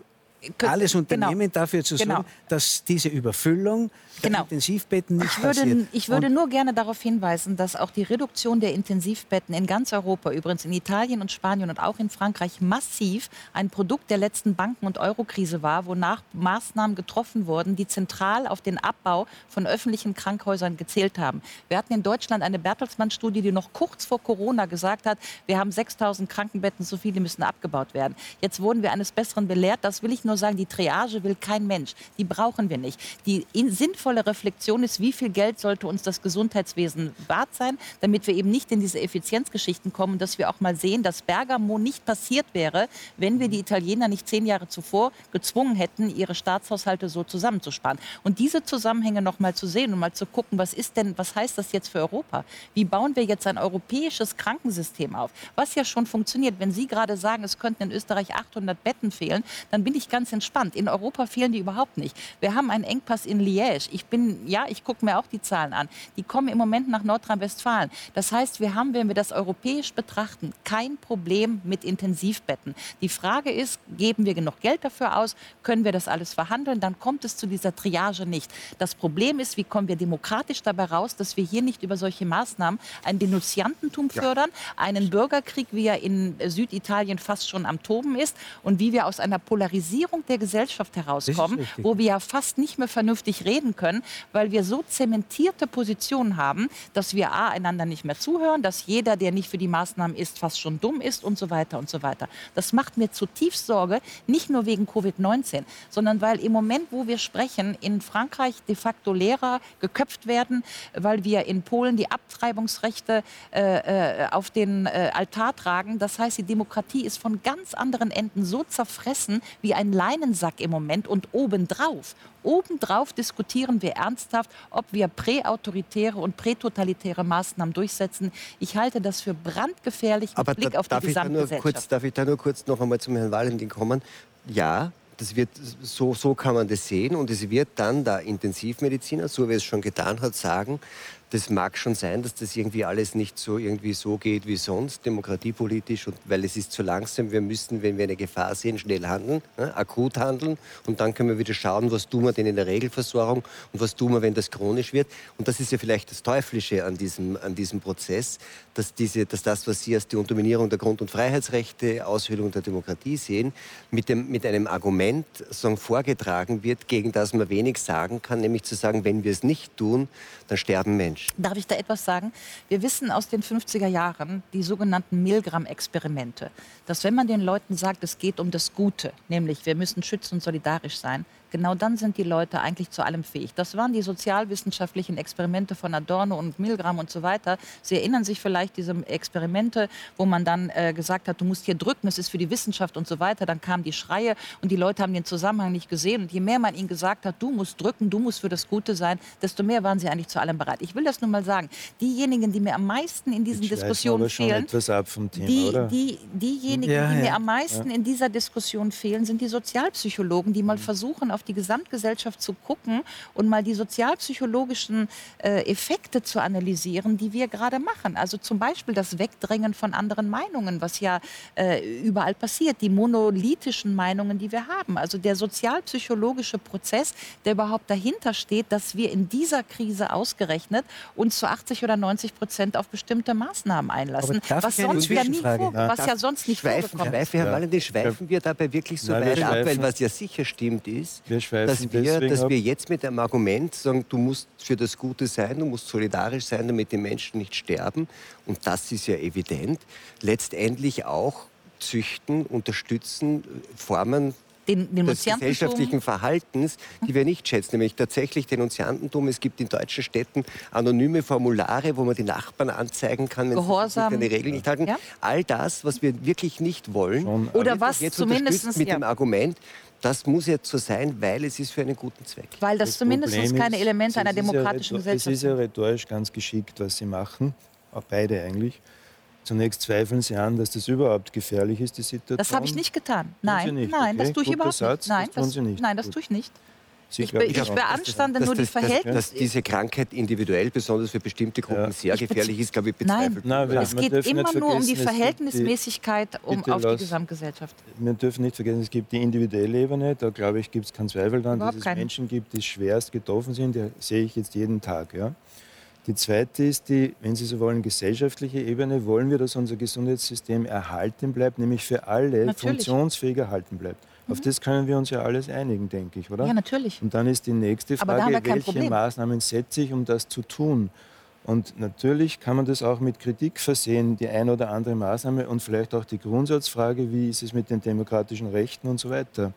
Alles genau. unternehmen dafür zu sorgen, Genau. dass diese Überfüllung der Genau. Intensivbetten nicht Ich würde, passiert. ich würde Und nur gerne darauf hinweisen, dass auch die Reduktion der Intensivbetten in ganz Europa, übrigens in Italien und Spanien und auch in Frankreich, massiv ein Produkt der letzten Banken- und Eurokrise war, wonach Maßnahmen getroffen wurden, die zentral auf den Abbau von öffentlichen Krankhäusern gezählt haben. Wir hatten in Deutschland eine Bertelsmann-Studie, die noch kurz vor Corona gesagt hat, wir haben 6000 Krankenbetten, so viele müssen abgebaut werden. Jetzt wurden wir eines Besseren belehrt. Das will ich nur sagen, die Triage will kein Mensch. Die brauchen wir nicht. Die in, sinnvolle Reflexion ist, wie viel Geld sollte uns das Gesundheitswesen wert sein, damit wir eben nicht in diese Effizienzgeschichten kommen, dass wir auch mal sehen, dass Bergamo nicht passiert wäre, wenn wir die Italiener nicht zehn Jahre zuvor gezwungen hätten, ihre Staatshaushalte so zusammenzusparen. Und diese Zusammenhänge noch mal zu sehen und mal zu gucken, was ist denn, was heißt das jetzt für Europa? Wie bauen wir jetzt ein europäisches Krankensystem auf? Was ja schon funktioniert. Wenn Sie gerade sagen, es könnten in Österreich 800 Betten fehlen, dann bin ich ganz entspannt. In Europa fehlen die überhaupt nicht. Wir haben einen Engpass in Liège. Ich bin, ja, ich gucke mir auch die Zahlen an. Die kommen im Moment nach Nordrhein-Westfalen. Das heißt, wir haben, wenn wir das europäisch betrachten, kein Problem mit Intensivbetten. Die Frage ist, geben wir genug Geld dafür aus? Können wir das alles verhandeln? Dann kommt es zu dieser Triage nicht. Das Problem ist, wie kommen wir demokratisch dabei raus, dass wir hier nicht über solche Maßnahmen ein Denunziantentum fördern, einen Bürgerkrieg, wie er in Süditalien fast schon am Toben ist und wie wir aus einer Polarisierung Polarisierung der Gesellschaft herauskommen, wo wir ja fast nicht mehr vernünftig reden können, weil wir so zementierte Positionen haben, dass wir A, einander nicht mehr zuhören, dass jeder, der nicht für die Maßnahmen ist, fast schon dumm ist und so weiter und so weiter. Das macht mir zutiefst Sorge, nicht nur wegen Covid-19, sondern weil im Moment, wo wir sprechen, in Frankreich de facto Lehrer geköpft werden, weil wir in Polen die Abtreibungsrechte äh, äh auf den äh, Altar tragen. Das heißt, die Demokratie ist von ganz anderen Enden so zerfressen wie ein Leinensack im Moment und obendrauf. Obendrauf diskutieren wir ernsthaft, ob wir präautoritäre und prätotalitäre Maßnahmen durchsetzen. Ich halte das für brandgefährlich mit Aber Blick da, auf die Gesamtgesellschaft. Kurz, darf ich da nur kurz noch einmal zum Herrn Valentin kommen? Ja, das wird, so, so kann man das sehen und es wird dann der Intensivmediziner, so wie es schon getan hat, sagen, das mag schon sein, dass das irgendwie alles nicht so irgendwie so geht wie sonst, demokratiepolitisch, und weil es ist zu langsam. Wir müssen, wenn wir eine Gefahr sehen, schnell handeln, ne, akut handeln. Und dann können wir wieder schauen, was tun wir denn in der Regelversorgung und was tun wir, wenn das chronisch wird. Und das ist ja vielleicht das Teuflische an diesem, an diesem Prozess, dass, diese, dass das, was Sie als die Unterminierung der Grund- und Freiheitsrechte, Aushöhlung der Demokratie sehen, mit, dem, mit einem Argument vorgetragen wird, gegen das man wenig sagen kann, nämlich zu sagen, wenn wir es nicht tun, dann sterben Menschen. Darf ich da etwas sagen? Wir wissen aus den 50er Jahren, die sogenannten Milgram-Experimente, dass wenn man den Leuten sagt, es geht um das Gute, nämlich wir müssen schützen und solidarisch sein, genau dann sind die Leute eigentlich zu allem fähig. Das waren die sozialwissenschaftlichen Experimente von Adorno und Milgram und so weiter. Sie erinnern sich vielleicht diese Experimente, wo man dann äh, gesagt hat, du musst hier drücken, es ist für die Wissenschaft und so weiter. Dann kamen die Schreie und die Leute haben den Zusammenhang nicht gesehen. Und je mehr man ihnen gesagt hat, du musst drücken, du musst für das Gute sein, desto mehr waren sie eigentlich zu allem bereit. Ich will das nur mal sagen. Diejenigen, die mir am meisten in diesen Diskussionen fehlen, Thema, die, die, diejenigen, ja, die ja. mir am meisten ja. in dieser Diskussion fehlen, sind die Sozialpsychologen, die mal mhm. versuchen, auf die Gesamtgesellschaft zu gucken und mal die sozialpsychologischen äh, Effekte zu analysieren, die wir gerade machen. Also zum Beispiel das Wegdrängen von anderen Meinungen, was ja äh, überall passiert, die monolithischen Meinungen, die wir haben. Also der sozialpsychologische Prozess, der überhaupt dahinter steht, dass wir in dieser Krise ausgerechnet uns zu 80 oder 90 Prozent auf bestimmte Maßnahmen einlassen, was sonst, ja nie vor, was ja sonst nicht schweifen, vorgekommen ist. Herr Valentin, schweifen wir dabei wirklich so Nein, weit ab, weil was ja sicher stimmt ist, dass wir, dass wir jetzt mit einem Argument sagen, du musst für das Gute sein, du musst solidarisch sein, damit die Menschen nicht sterben. Und das ist ja evident. Letztendlich auch züchten, unterstützen, Formen den, den des gesellschaftlichen Verhaltens, die wir nicht schätzen, nämlich tatsächlich Denunziantentum. Es gibt in deutschen Städten anonyme Formulare, wo man die Nachbarn anzeigen kann, wenn Gehorsam. sie sich an die Regeln nicht halten. Ja? All das, was wir wirklich nicht wollen, Schon, oder was jetzt zumindest mit ja. dem Argument, das muss jetzt so sein, weil es ist für einen guten Zweck. Weil das, das zumindest Problem keine Elemente einer demokratischen ja Gesellschaft sind. Es ist ja rhetorisch ganz geschickt, was Sie machen, auch beide eigentlich. Zunächst zweifeln Sie an, dass das überhaupt gefährlich ist, die Situation. Das habe ich nicht getan. Nein, nicht, nein, okay. das tue ich Guter überhaupt Satz, nicht. Nein, das, das, nicht. Nein, das tue ich nicht. Sie ich, be ich beanstande nur die Verhältnisse. Dass, dass, diese Krankheit individuell, besonders für bestimmte Gruppen, ja. sehr gefährlich ist, glaube ich, bezweifelt. Nein, Nein es geht immer nur um die Verhältnismäßigkeit um auf die Gesamtgesellschaft. Wir dürfen nicht vergessen, es gibt die individuelle Ebene, da glaube ich, gibt es keinen Zweifel daran, dass es Menschen gibt, die schwerst getroffen sind, die sehe ich jetzt jeden Tag. Ja? Die zweite ist die, wenn Sie so wollen, gesellschaftliche Ebene. Wollen wir, dass unser Gesundheitssystem erhalten bleibt, nämlich für alle natürlich. funktionsfähig erhalten bleibt? Mhm. Auf das können wir uns ja alles einigen, denke ich, oder? Ja, natürlich. Und dann ist die nächste Frage, welche Problem. Maßnahmen setze ich, um das zu tun? Und natürlich kann man das auch mit Kritik versehen, die eine oder andere Maßnahme und vielleicht auch die Grundsatzfrage, wie ist es mit den demokratischen Rechten und so weiter.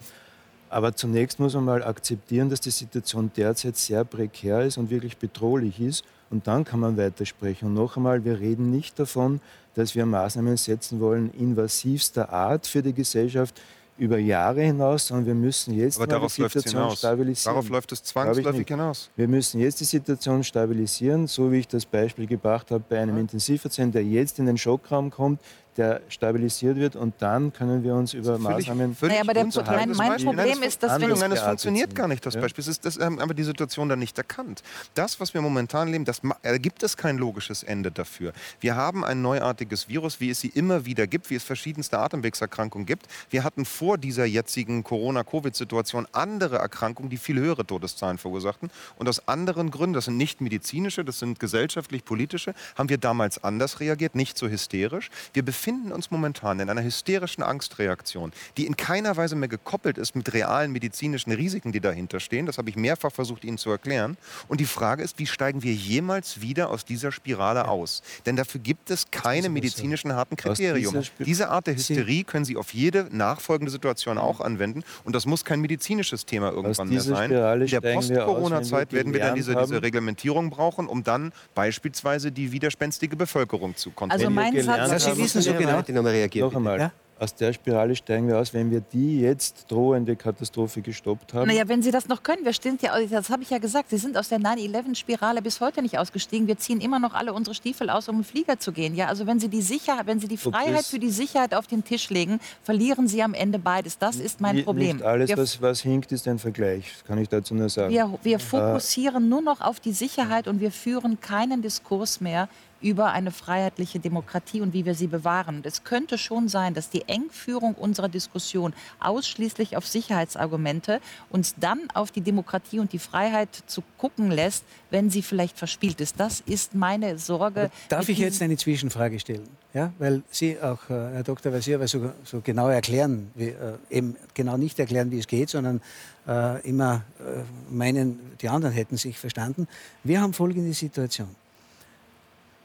Aber zunächst muss man mal akzeptieren, dass die Situation derzeit sehr prekär ist und wirklich bedrohlich ist und dann kann man weitersprechen. Und noch einmal, wir reden nicht davon, dass wir Maßnahmen setzen wollen invasivster Art für die Gesellschaft über Jahre hinaus, sondern wir müssen jetzt Aber darauf die Situation stabilisieren. Darauf läuft es zwangsläufig hinaus. Wir müssen jetzt die Situation stabilisieren, so wie ich das Beispiel gebracht habe bei einem ja. Intensivpatienten, der jetzt in den Schockraum kommt, der stabilisiert wird und dann können wir uns über völlig, Maßnahmen völlig naja, aber der, mein, mein Problem ist, dass wenn Nein, das funktioniert gar nicht, das ja. Beispiel. Es ist das, ähm, aber die Situation dann nicht erkannt. Das, was wir momentan leben, das äh, gibt es kein logisches Ende dafür. Wir haben ein neuartiges Virus, wie es sie immer wieder gibt, wie es verschiedenste Atemwegserkrankungen gibt. Wir hatten vor dieser jetzigen Corona-Covid-Situation andere Erkrankungen, die viel höhere Todeszahlen verursachten. Und aus anderen Gründen, das sind nicht medizinische, das sind gesellschaftlich-politische, haben wir damals anders reagiert, nicht so hysterisch. Wir befinden befinden uns momentan in einer hysterischen Angstreaktion, die in keiner Weise mehr gekoppelt ist mit realen medizinischen Risiken, die dahinter stehen. Das habe ich mehrfach versucht, Ihnen zu erklären. Und die Frage ist, wie steigen wir jemals wieder aus dieser Spirale ja. aus? Denn dafür gibt es keine medizinischen harten Kriterien. Diese Art der Hysterie können Sie auf jede nachfolgende Situation auch anwenden. Und das muss kein medizinisches Thema irgendwann mehr sein. Spirale in der Post-Corona-Zeit werden wir dann diese, diese Reglementierung brauchen, um dann beispielsweise die widerspenstige Bevölkerung zu kontrollieren. Also mein Satz, Sie wissen so genau. Noch einmal. Ja? aus der Spirale steigen wir aus, wenn wir die jetzt drohende Katastrophe gestoppt haben. Naja, wenn Sie das noch können, wir stehen ja, das habe ich ja gesagt, Sie sind aus der 9-11-Spirale bis heute nicht ausgestiegen. Wir ziehen immer noch alle unsere Stiefel aus, um im Flieger zu gehen. Ja, also wenn Sie die Sicherheit, wenn Sie die Freiheit für die Sicherheit auf den Tisch legen, verlieren Sie am Ende beides. Das ist mein Problem. Nicht alles, was, was hinkt, ist ein Vergleich. Das kann ich dazu nur sagen. Wir, wir fokussieren äh, nur noch auf die Sicherheit und wir führen keinen Diskurs mehr über eine freiheitliche Demokratie und wie wir sie bewahren. Und es könnte schon sein, dass die Engführung unserer Diskussion ausschließlich auf Sicherheitsargumente uns dann auf die Demokratie und die Freiheit zu gucken lässt, wenn sie vielleicht verspielt ist. Das ist meine Sorge. Aber darf ich jetzt eine Zwischenfrage stellen? Ja, weil Sie auch, äh, Herr Dr. Wasier, so, so genau erklären, wie, äh, eben genau nicht erklären, wie es geht, sondern äh, immer äh, meinen, die anderen hätten sich verstanden. Wir haben folgende Situation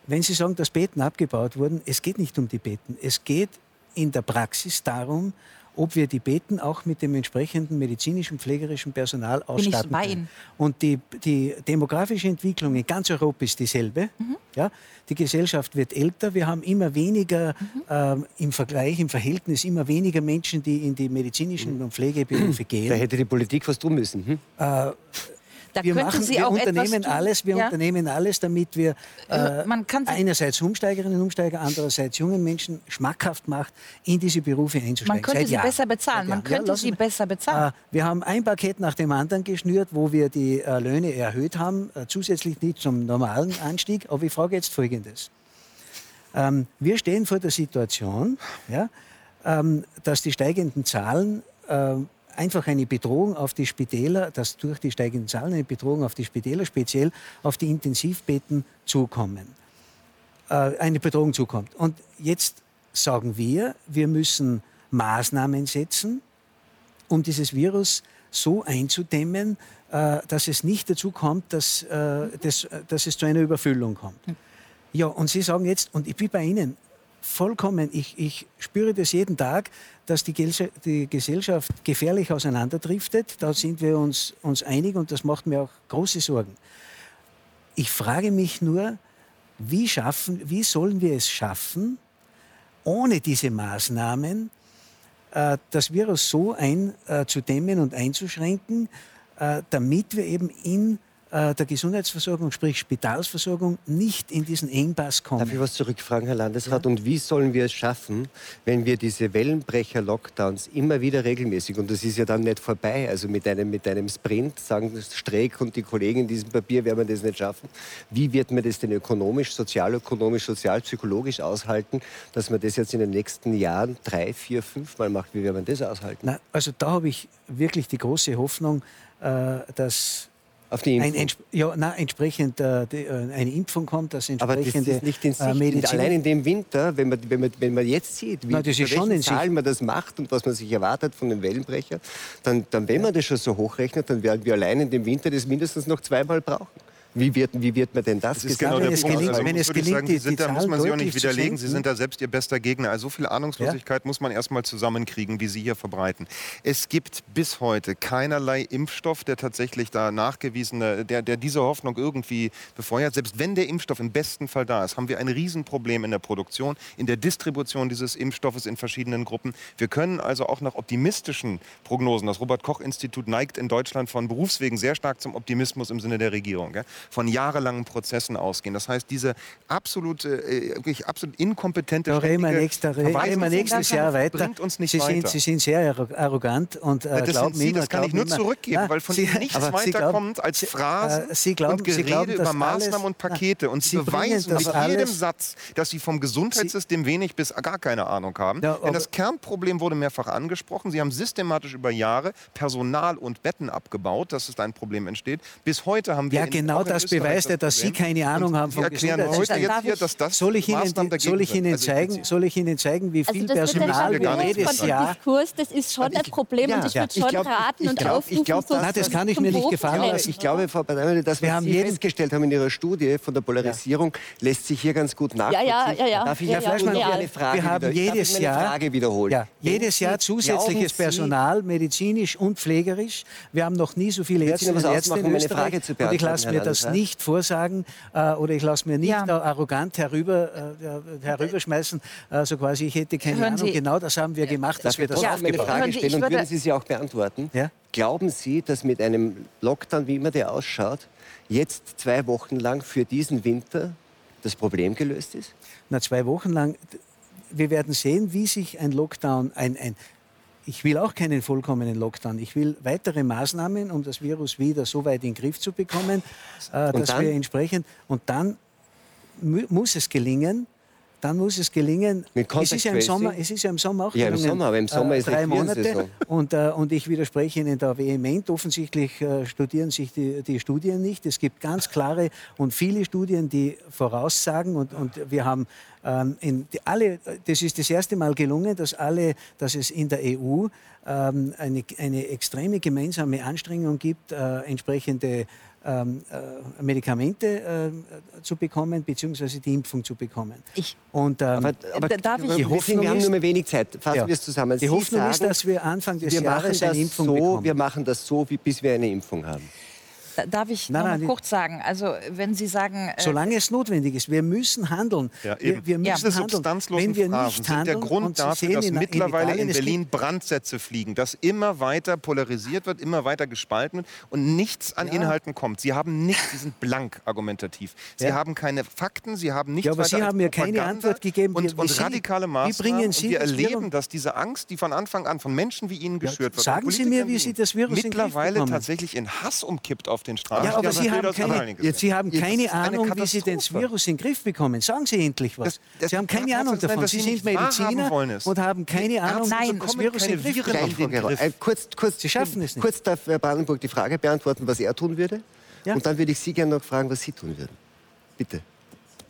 wenn Sie sagen, dass Betten abgebaut wurden, es geht nicht um die Betten. Es geht in der Praxis darum, ob wir die Betten auch mit dem entsprechenden medizinischen, pflegerischen Personal ausstatten Bin ich können. Und die, die demografische Entwicklung in ganz Europa ist dieselbe. Mhm. Ja? Die Gesellschaft wird älter, wir haben immer weniger mhm. ähm, im Vergleich, im Verhältnis immer weniger Menschen, die in die medizinischen und Pflegeberufe gehen. Da hätte die Politik was tun müssen. Hm? Äh, da wir machen, Sie wir auch unternehmen alles, wir ja? unternehmen alles, damit wir äh, einerseits Umsteigerinnen und Umsteiger, andererseits jungen Menschen schmackhaft macht, in diese Berufe einzusteigen. Man könnte Seit sie Jahren. besser bezahlen. Man könnte ja, sie besser bezahlen. Äh, wir haben ein Paket nach dem anderen geschnürt, wo wir die äh, Löhne erhöht haben, äh, zusätzlich nicht zum normalen Anstieg. Aber ich frage jetzt Folgendes. Ähm, wir stehen vor der Situation, ja, ähm, dass die steigenden Zahlen ähm, einfach eine Bedrohung auf die Spitäler, dass durch die steigenden Zahlen eine Bedrohung auf die Spitäler, speziell auf die Intensivbetten zukommen. Äh, eine Bedrohung zukommt. Und jetzt sagen wir, wir müssen Maßnahmen setzen, um dieses Virus so einzudämmen, äh, dass es nicht dazu kommt, dass, äh, dass, dass es zu einer Überfüllung kommt. Ja, und Sie sagen jetzt, und ich bin bei Ihnen, vollkommen, ich, ich spüre das jeden Tag, dass die, die, Gesellschaft gefährlich auseinanderdriftet. Da sind wir uns, uns einig und das macht mir auch große Sorgen. Ich frage mich nur, wie, schaffen, wie sollen wir es schaffen, ohne diese Maßnahmen äh, das Virus so einzudämmen äh, und einzuschränken, äh, damit wir eben in der Gesundheitsversorgung, sprich Spitalsversorgung, nicht in diesen Engpass kommen. Darf ich was zurückfragen, Herr Landesrat? Ja. Und wie sollen wir es schaffen, wenn wir diese Wellenbrecher-Lockdowns immer wieder regelmäßig, und das ist ja dann nicht vorbei, also mit einem, mit einem Sprint, sagen Streeck und die Kollegen in diesem Papier werden wir das nicht schaffen. Wie wird man das denn ökonomisch, sozialökonomisch, sozialpsychologisch aushalten, dass man das jetzt in den nächsten Jahren drei, vier, fünf Mal macht? Wie werden wir das aushalten? Na, also da habe ich wirklich die große Hoffnung, äh, dass auf die Impfung? Ein, ja, na, entsprechend äh, die, äh, eine Impfung kommt, das entsprechende Aber das ist nicht in Sicht. Äh, Medizin. Allein in dem Winter, wenn man, wenn man, wenn man jetzt sieht, wie, das ist schon in Zahlen man das macht und was man sich erwartet von den Wellenbrechern, dann, dann wenn man das schon so hochrechnet, dann werden wir allein in dem Winter das mindestens noch zweimal brauchen. Wie wird, wie wird man denn das, das ist genau der Punkt. Gelingt, also, wenn es gelingt, sagen, die, sind, die da muss man sich auch nicht widerlegen. Sie sind da selbst Ihr bester Gegner. Also so viel Ahnungslosigkeit ja? muss man erst mal zusammenkriegen, wie Sie hier verbreiten. Es gibt bis heute keinerlei Impfstoff, der tatsächlich da nachgewiesene, der, der diese Hoffnung irgendwie befeuert. Selbst wenn der Impfstoff im besten Fall da ist, haben wir ein Riesenproblem in der Produktion, in der Distribution dieses Impfstoffes in verschiedenen Gruppen. Wir können also auch nach optimistischen Prognosen, das Robert-Koch-Institut neigt in Deutschland von Berufswegen sehr stark zum Optimismus im Sinne der Regierung. Gell? Von jahrelangen Prozessen ausgehen. Das heißt, diese absolute, äh, wirklich absolut inkompetente reden nächster, reden nächstes Jahr weiter. Bringt uns nicht Sie weiter. sind, Sie sind sehr arrogant und äh, das glauben Sie, das kann ich nur zurückgeben, na, weil von Sie, Ihnen nichts weiterkommt als Phrasen äh, Sie glauben, und Gerede glauben, über Maßnahmen alles, und Pakete. Und Sie, Sie beweisen mit jedem Satz, dass Sie vom Gesundheitssystem wenig bis gar keine Ahnung haben. Ja, Denn das Kernproblem wurde mehrfach angesprochen. Sie haben systematisch über Jahre Personal und Betten abgebaut, dass es ein Problem entsteht. Bis heute haben wir ja, genau das beweist ja, dass Sie keine Ahnung haben dass das soll ich Ihnen, soll ich Ihnen, also zeigen, soll ich Ihnen zeigen, wie also viel also Personal wir jedes Jahr... Diskurs, das ist schon ein Problem ja, und ich würde schon glaub, raten und glaub, aufrufen, Nein, das kann ich mir nicht gefallen lassen. Ich glaube, Frau Badamel, dass wir haben Sie festgestellt haben in Ihrer Studie von der Polarisierung, lässt sich hier ganz gut nachvollziehen. Ja, ja, ja. Darf ich Herr Fleischmann, eine Frage wir haben jedes Jahr, jedes Jahr zusätzliches Personal, medizinisch und pflegerisch. Wir haben noch nie so viele Ärzte und Ärzte in Österreich. Und ich lasse mir das nicht vorsagen äh, oder ich lasse mir nicht arrogant herüber, äh, herüberschmeißen, äh, so quasi, ich hätte keine Hören Ahnung. Sie, genau das haben wir gemacht, dass wir das ja, aufgebaut haben. Frage stellen und würden Sie sie auch beantworten? Ja? Glauben Sie, dass mit einem Lockdown, wie immer der ausschaut, jetzt zwei Wochen lang für diesen Winter das Problem gelöst ist? Na, zwei Wochen lang. Wir werden sehen, wie sich ein Lockdown, ein, ein ich will auch keinen vollkommenen Lockdown. Ich will weitere Maßnahmen, um das Virus wieder so weit in den Griff zu bekommen, äh, dass wir entsprechend. Und dann muss es gelingen, dann muss es gelingen. Es ist, ja im Sommer, es ist ja im Sommer auch ja. Im Sommer, aber im Sommer äh, ist drei Monate. Und, äh, und ich widerspreche Ihnen da vehement. Offensichtlich äh, studieren sich die, die, Studien nicht. Es gibt ganz klare und viele Studien, die voraussagen. Und, und wir haben ähm, in die, alle, das ist das erste Mal gelungen, dass alle, dass es in der EU ähm, eine, eine extreme gemeinsame Anstrengung gibt, äh, entsprechende ähm, äh, Medikamente äh, zu bekommen, beziehungsweise die Impfung zu bekommen. Ich. Und, ähm, aber, aber darf ich, die Hoffnung wir haben nur mehr wenig Zeit. Fassen ja. wir es zusammen. Die Sie Hoffnung sagen, ist, dass wir Anfang des wir Jahres eine Impfung so, bekommen. Wir machen das so, wie, bis wir eine Impfung haben. Darf ich nein, noch nein, kurz sagen? Also wenn Sie sagen, äh solange es notwendig ist, wir müssen handeln. Ja, wir, wir, müssen ja. handeln. substanzlosen wenn wir nicht Phrasen sind der Grund dafür, dass in, mittlerweile in, in Berlin Brandsätze fliegen, dass immer weiter polarisiert wird, immer weiter gespalten wird und nichts an ja. Inhalten kommt. Sie haben nichts, Sie sind blank argumentativ. Sie ja. haben keine Fakten, Sie haben nichts ja, aber Sie haben mir keine Antwort gegeben. Und, und radikale Maßnahmen. Wie bringen Sie und wir erleben, dass diese Angst, die von Anfang an von Menschen wie Ihnen geschürt wird, sagen Sie mir, wie Sie das Virus mittlerweile tatsächlich in Hass umkippt auf den Straßen. Ja, aber Sie haben keine, jetzt, Sie haben keine Ahnung, wie Sie das Virus in den Griff bekommen. Sagen Sie endlich was. Das, das Sie haben keine Ahnung davon. Sein, Sie sind Mediziner haben und haben keine Ahnung, Nein, das Virus in den Griff bekommen. Äh, kurz, kurz, Sie schaffen es nicht. Kurz darf Herr Brandenburg die Frage beantworten, was er tun würde. Ja? Und dann würde ich Sie gerne noch fragen, was Sie tun würden. Bitte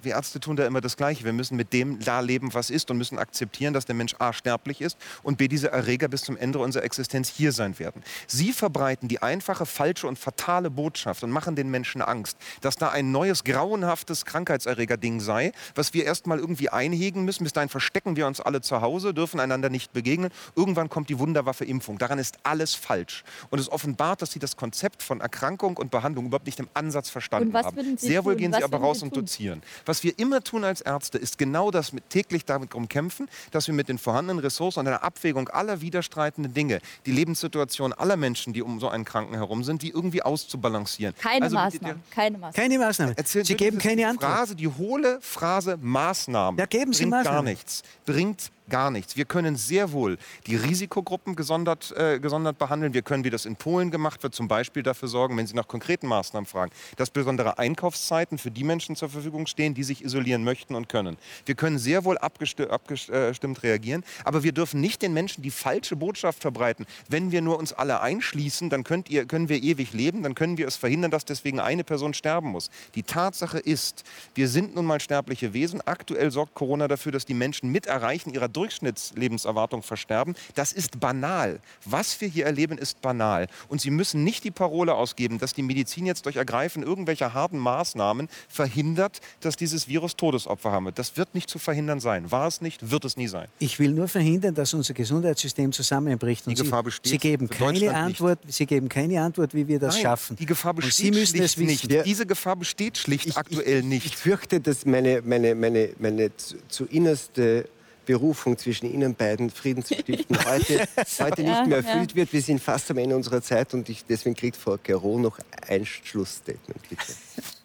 wir Ärzte tun da immer das Gleiche. Wir müssen mit dem da leben, was ist und müssen akzeptieren, dass der Mensch A sterblich ist und B diese Erreger bis zum Ende unserer Existenz hier sein werden. Sie verbreiten die einfache, falsche und fatale Botschaft und machen den Menschen Angst, dass da ein neues, grauenhaftes Krankheitserreger-Ding sei, was wir erst mal irgendwie einhegen müssen. Bis dahin verstecken wir uns alle zu Hause, dürfen einander nicht begegnen. Irgendwann kommt die Wunderwaffe Impfung. Daran ist alles falsch. Und es offenbart, dass Sie das Konzept von Erkrankung und Behandlung überhaupt nicht im Ansatz verstanden haben. Sehr wohl gehen Sie was aber raus und dozieren. Was wir immer tun als Ärzte, ist genau das mit täglich darum kämpfen, dass wir mit den vorhandenen Ressourcen und einer Abwägung aller widerstreitenden Dinge, die Lebenssituation aller Menschen, die um so einen Kranken herum sind, die irgendwie auszubalancieren. Keine also, Maßnahmen. Keine Maßnahmen. Keine Maßnahmen. Sie geben keine Antwort. Phrase, die hohle Phrase Maßnahmen ja, geben Sie bringt Maßnahmen. gar nichts. Bringt gar nichts. Wir können sehr wohl die Risikogruppen gesondert, äh, gesondert behandeln. Wir können, wie das in Polen gemacht wird, zum Beispiel dafür sorgen, wenn Sie nach konkreten Maßnahmen fragen, dass besondere Einkaufszeiten für die Menschen zur Verfügung stehen, die sich isolieren möchten und können. Wir können sehr wohl abgestimmt, abgestimmt reagieren, aber wir dürfen nicht den Menschen die falsche Botschaft verbreiten. Wenn wir nur uns alle einschließen, dann könnt ihr, können wir ewig leben, dann können wir es verhindern, dass deswegen eine Person sterben muss. Die Tatsache ist, wir sind nun mal sterbliche Wesen. Aktuell sorgt Corona dafür, dass die Menschen mit Erreichen ihrer Durchschnittslebenserwartung versterben. Das ist banal. Was wir hier erleben, ist banal. Und Sie müssen nicht die Parole ausgeben, dass die Medizin jetzt durch Ergreifen irgendwelcher harten Maßnahmen verhindert, dass dieses Virus Todesopfer haben wird. Das wird nicht zu verhindern sein. War es nicht, wird es nie sein. Ich will nur verhindern, dass unser Gesundheitssystem zusammenbricht. Und die Gefahr besteht. Sie geben, keine Antwort, Sie geben keine Antwort, wie wir das Nein, schaffen. Die Gefahr besteht Sie müssen schlicht es nicht. Diese Gefahr besteht schlicht ich, aktuell ich, nicht. Ich fürchte, dass meine, meine, meine, meine zu, zu innerste Berufung zwischen Ihnen beiden Frieden zu stiften heute, heute nicht mehr erfüllt wird. Wir sind fast am Ende unserer Zeit und ich, deswegen kriegt Frau Gero noch ein Schlussstatement, bitte.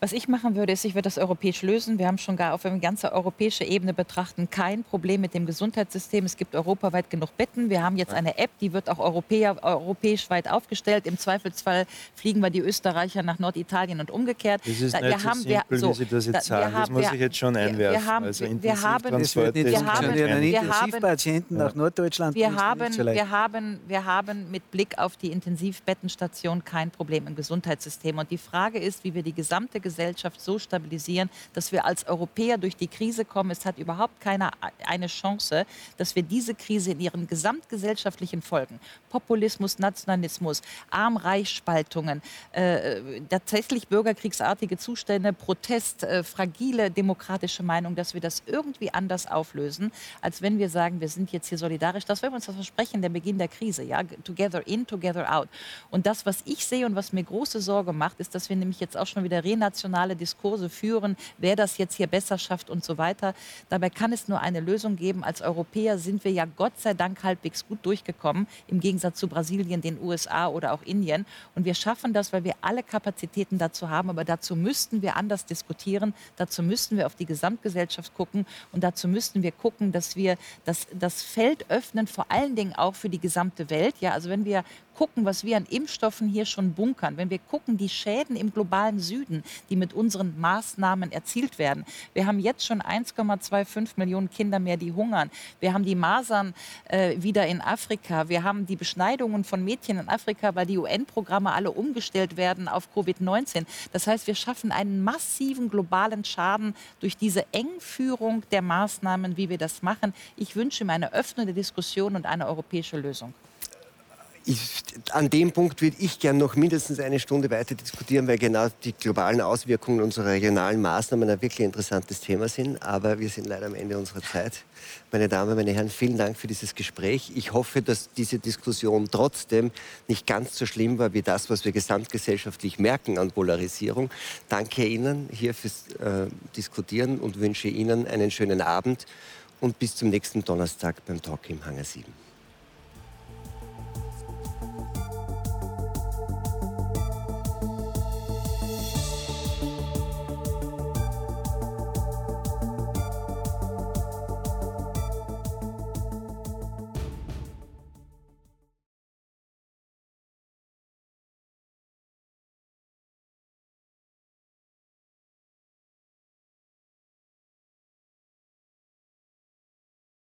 Was ich machen würde, ist, ich würde das europäisch lösen. Wir haben schon gar auf eine ganze europäische Ebene betrachten kein Problem mit dem Gesundheitssystem. Es gibt europaweit genug Betten. Wir haben jetzt eine App, die wird auch Europäer, europäisch weit aufgestellt. Im Zweifelsfall fliegen wir die Österreicher nach Norditalien und umgekehrt. Das ist da, nicht wir so haben, simpel, wir, so, wie Sie das jetzt sagen. Das muss ich jetzt schon einwerfen. Wir haben, also wir haben, wir haben einen Intensivpatienten nach Norddeutschland. Wir haben, wir, haben, wir haben mit Blick auf die Intensivbettenstation kein Problem im Gesundheitssystem. Und die Frage ist, wie wir die gesamte gesamte Gesellschaft so stabilisieren, dass wir als Europäer durch die Krise kommen. Es hat überhaupt keine eine Chance, dass wir diese Krise in ihren gesamtgesellschaftlichen Folgen, Populismus, Nationalismus, Arm-Reich-Spaltungen, äh, tatsächlich bürgerkriegsartige Zustände, Protest, äh, fragile demokratische Meinung, dass wir das irgendwie anders auflösen, als wenn wir sagen, wir sind jetzt hier solidarisch. Das wäre uns das Versprechen der Beginn der Krise, ja, together in, together out. Und das, was ich sehe und was mir große Sorge macht, ist, dass wir nämlich jetzt auch schon wieder renationale Diskurse führen, wer das jetzt hier besser schafft und so weiter. Dabei kann es nur eine Lösung geben. Als Europäer sind wir ja Gott sei Dank halbwegs gut durchgekommen, im Gegensatz zu Brasilien, den USA oder auch Indien. Und wir schaffen das, weil wir alle Kapazitäten dazu haben. Aber dazu müssten wir anders diskutieren. Dazu müssten wir auf die Gesamtgesellschaft gucken. Und dazu müssten wir gucken, dass wir das, das Feld öffnen, vor allen Dingen auch für die gesamte Welt. Ja, also wenn wir gucken, was wir an Impfstoffen hier schon bunkern, wenn wir gucken, die Schäden im globalen Süden, die mit unseren Maßnahmen erzielt werden. Wir haben jetzt schon 1,25 Millionen Kinder mehr, die hungern. Wir haben die Masern äh, wieder in Afrika. Wir haben die Beschneidungen von Mädchen in Afrika, weil die UN-Programme alle umgestellt werden auf Covid-19. Das heißt, wir schaffen einen massiven globalen Schaden durch diese Engführung der Maßnahmen, wie wir das machen. Ich wünsche mir eine öffnende Diskussion und eine europäische Lösung. Ich, an dem Punkt würde ich gerne noch mindestens eine Stunde weiter diskutieren, weil genau die globalen Auswirkungen unserer regionalen Maßnahmen ein wirklich interessantes Thema sind. Aber wir sind leider am Ende unserer Zeit. Meine Damen, meine Herren, vielen Dank für dieses Gespräch. Ich hoffe, dass diese Diskussion trotzdem nicht ganz so schlimm war wie das, was wir gesamtgesellschaftlich merken an Polarisierung. Danke Ihnen hier fürs äh, Diskutieren und wünsche Ihnen einen schönen Abend und bis zum nächsten Donnerstag beim Talk im Hangar 7.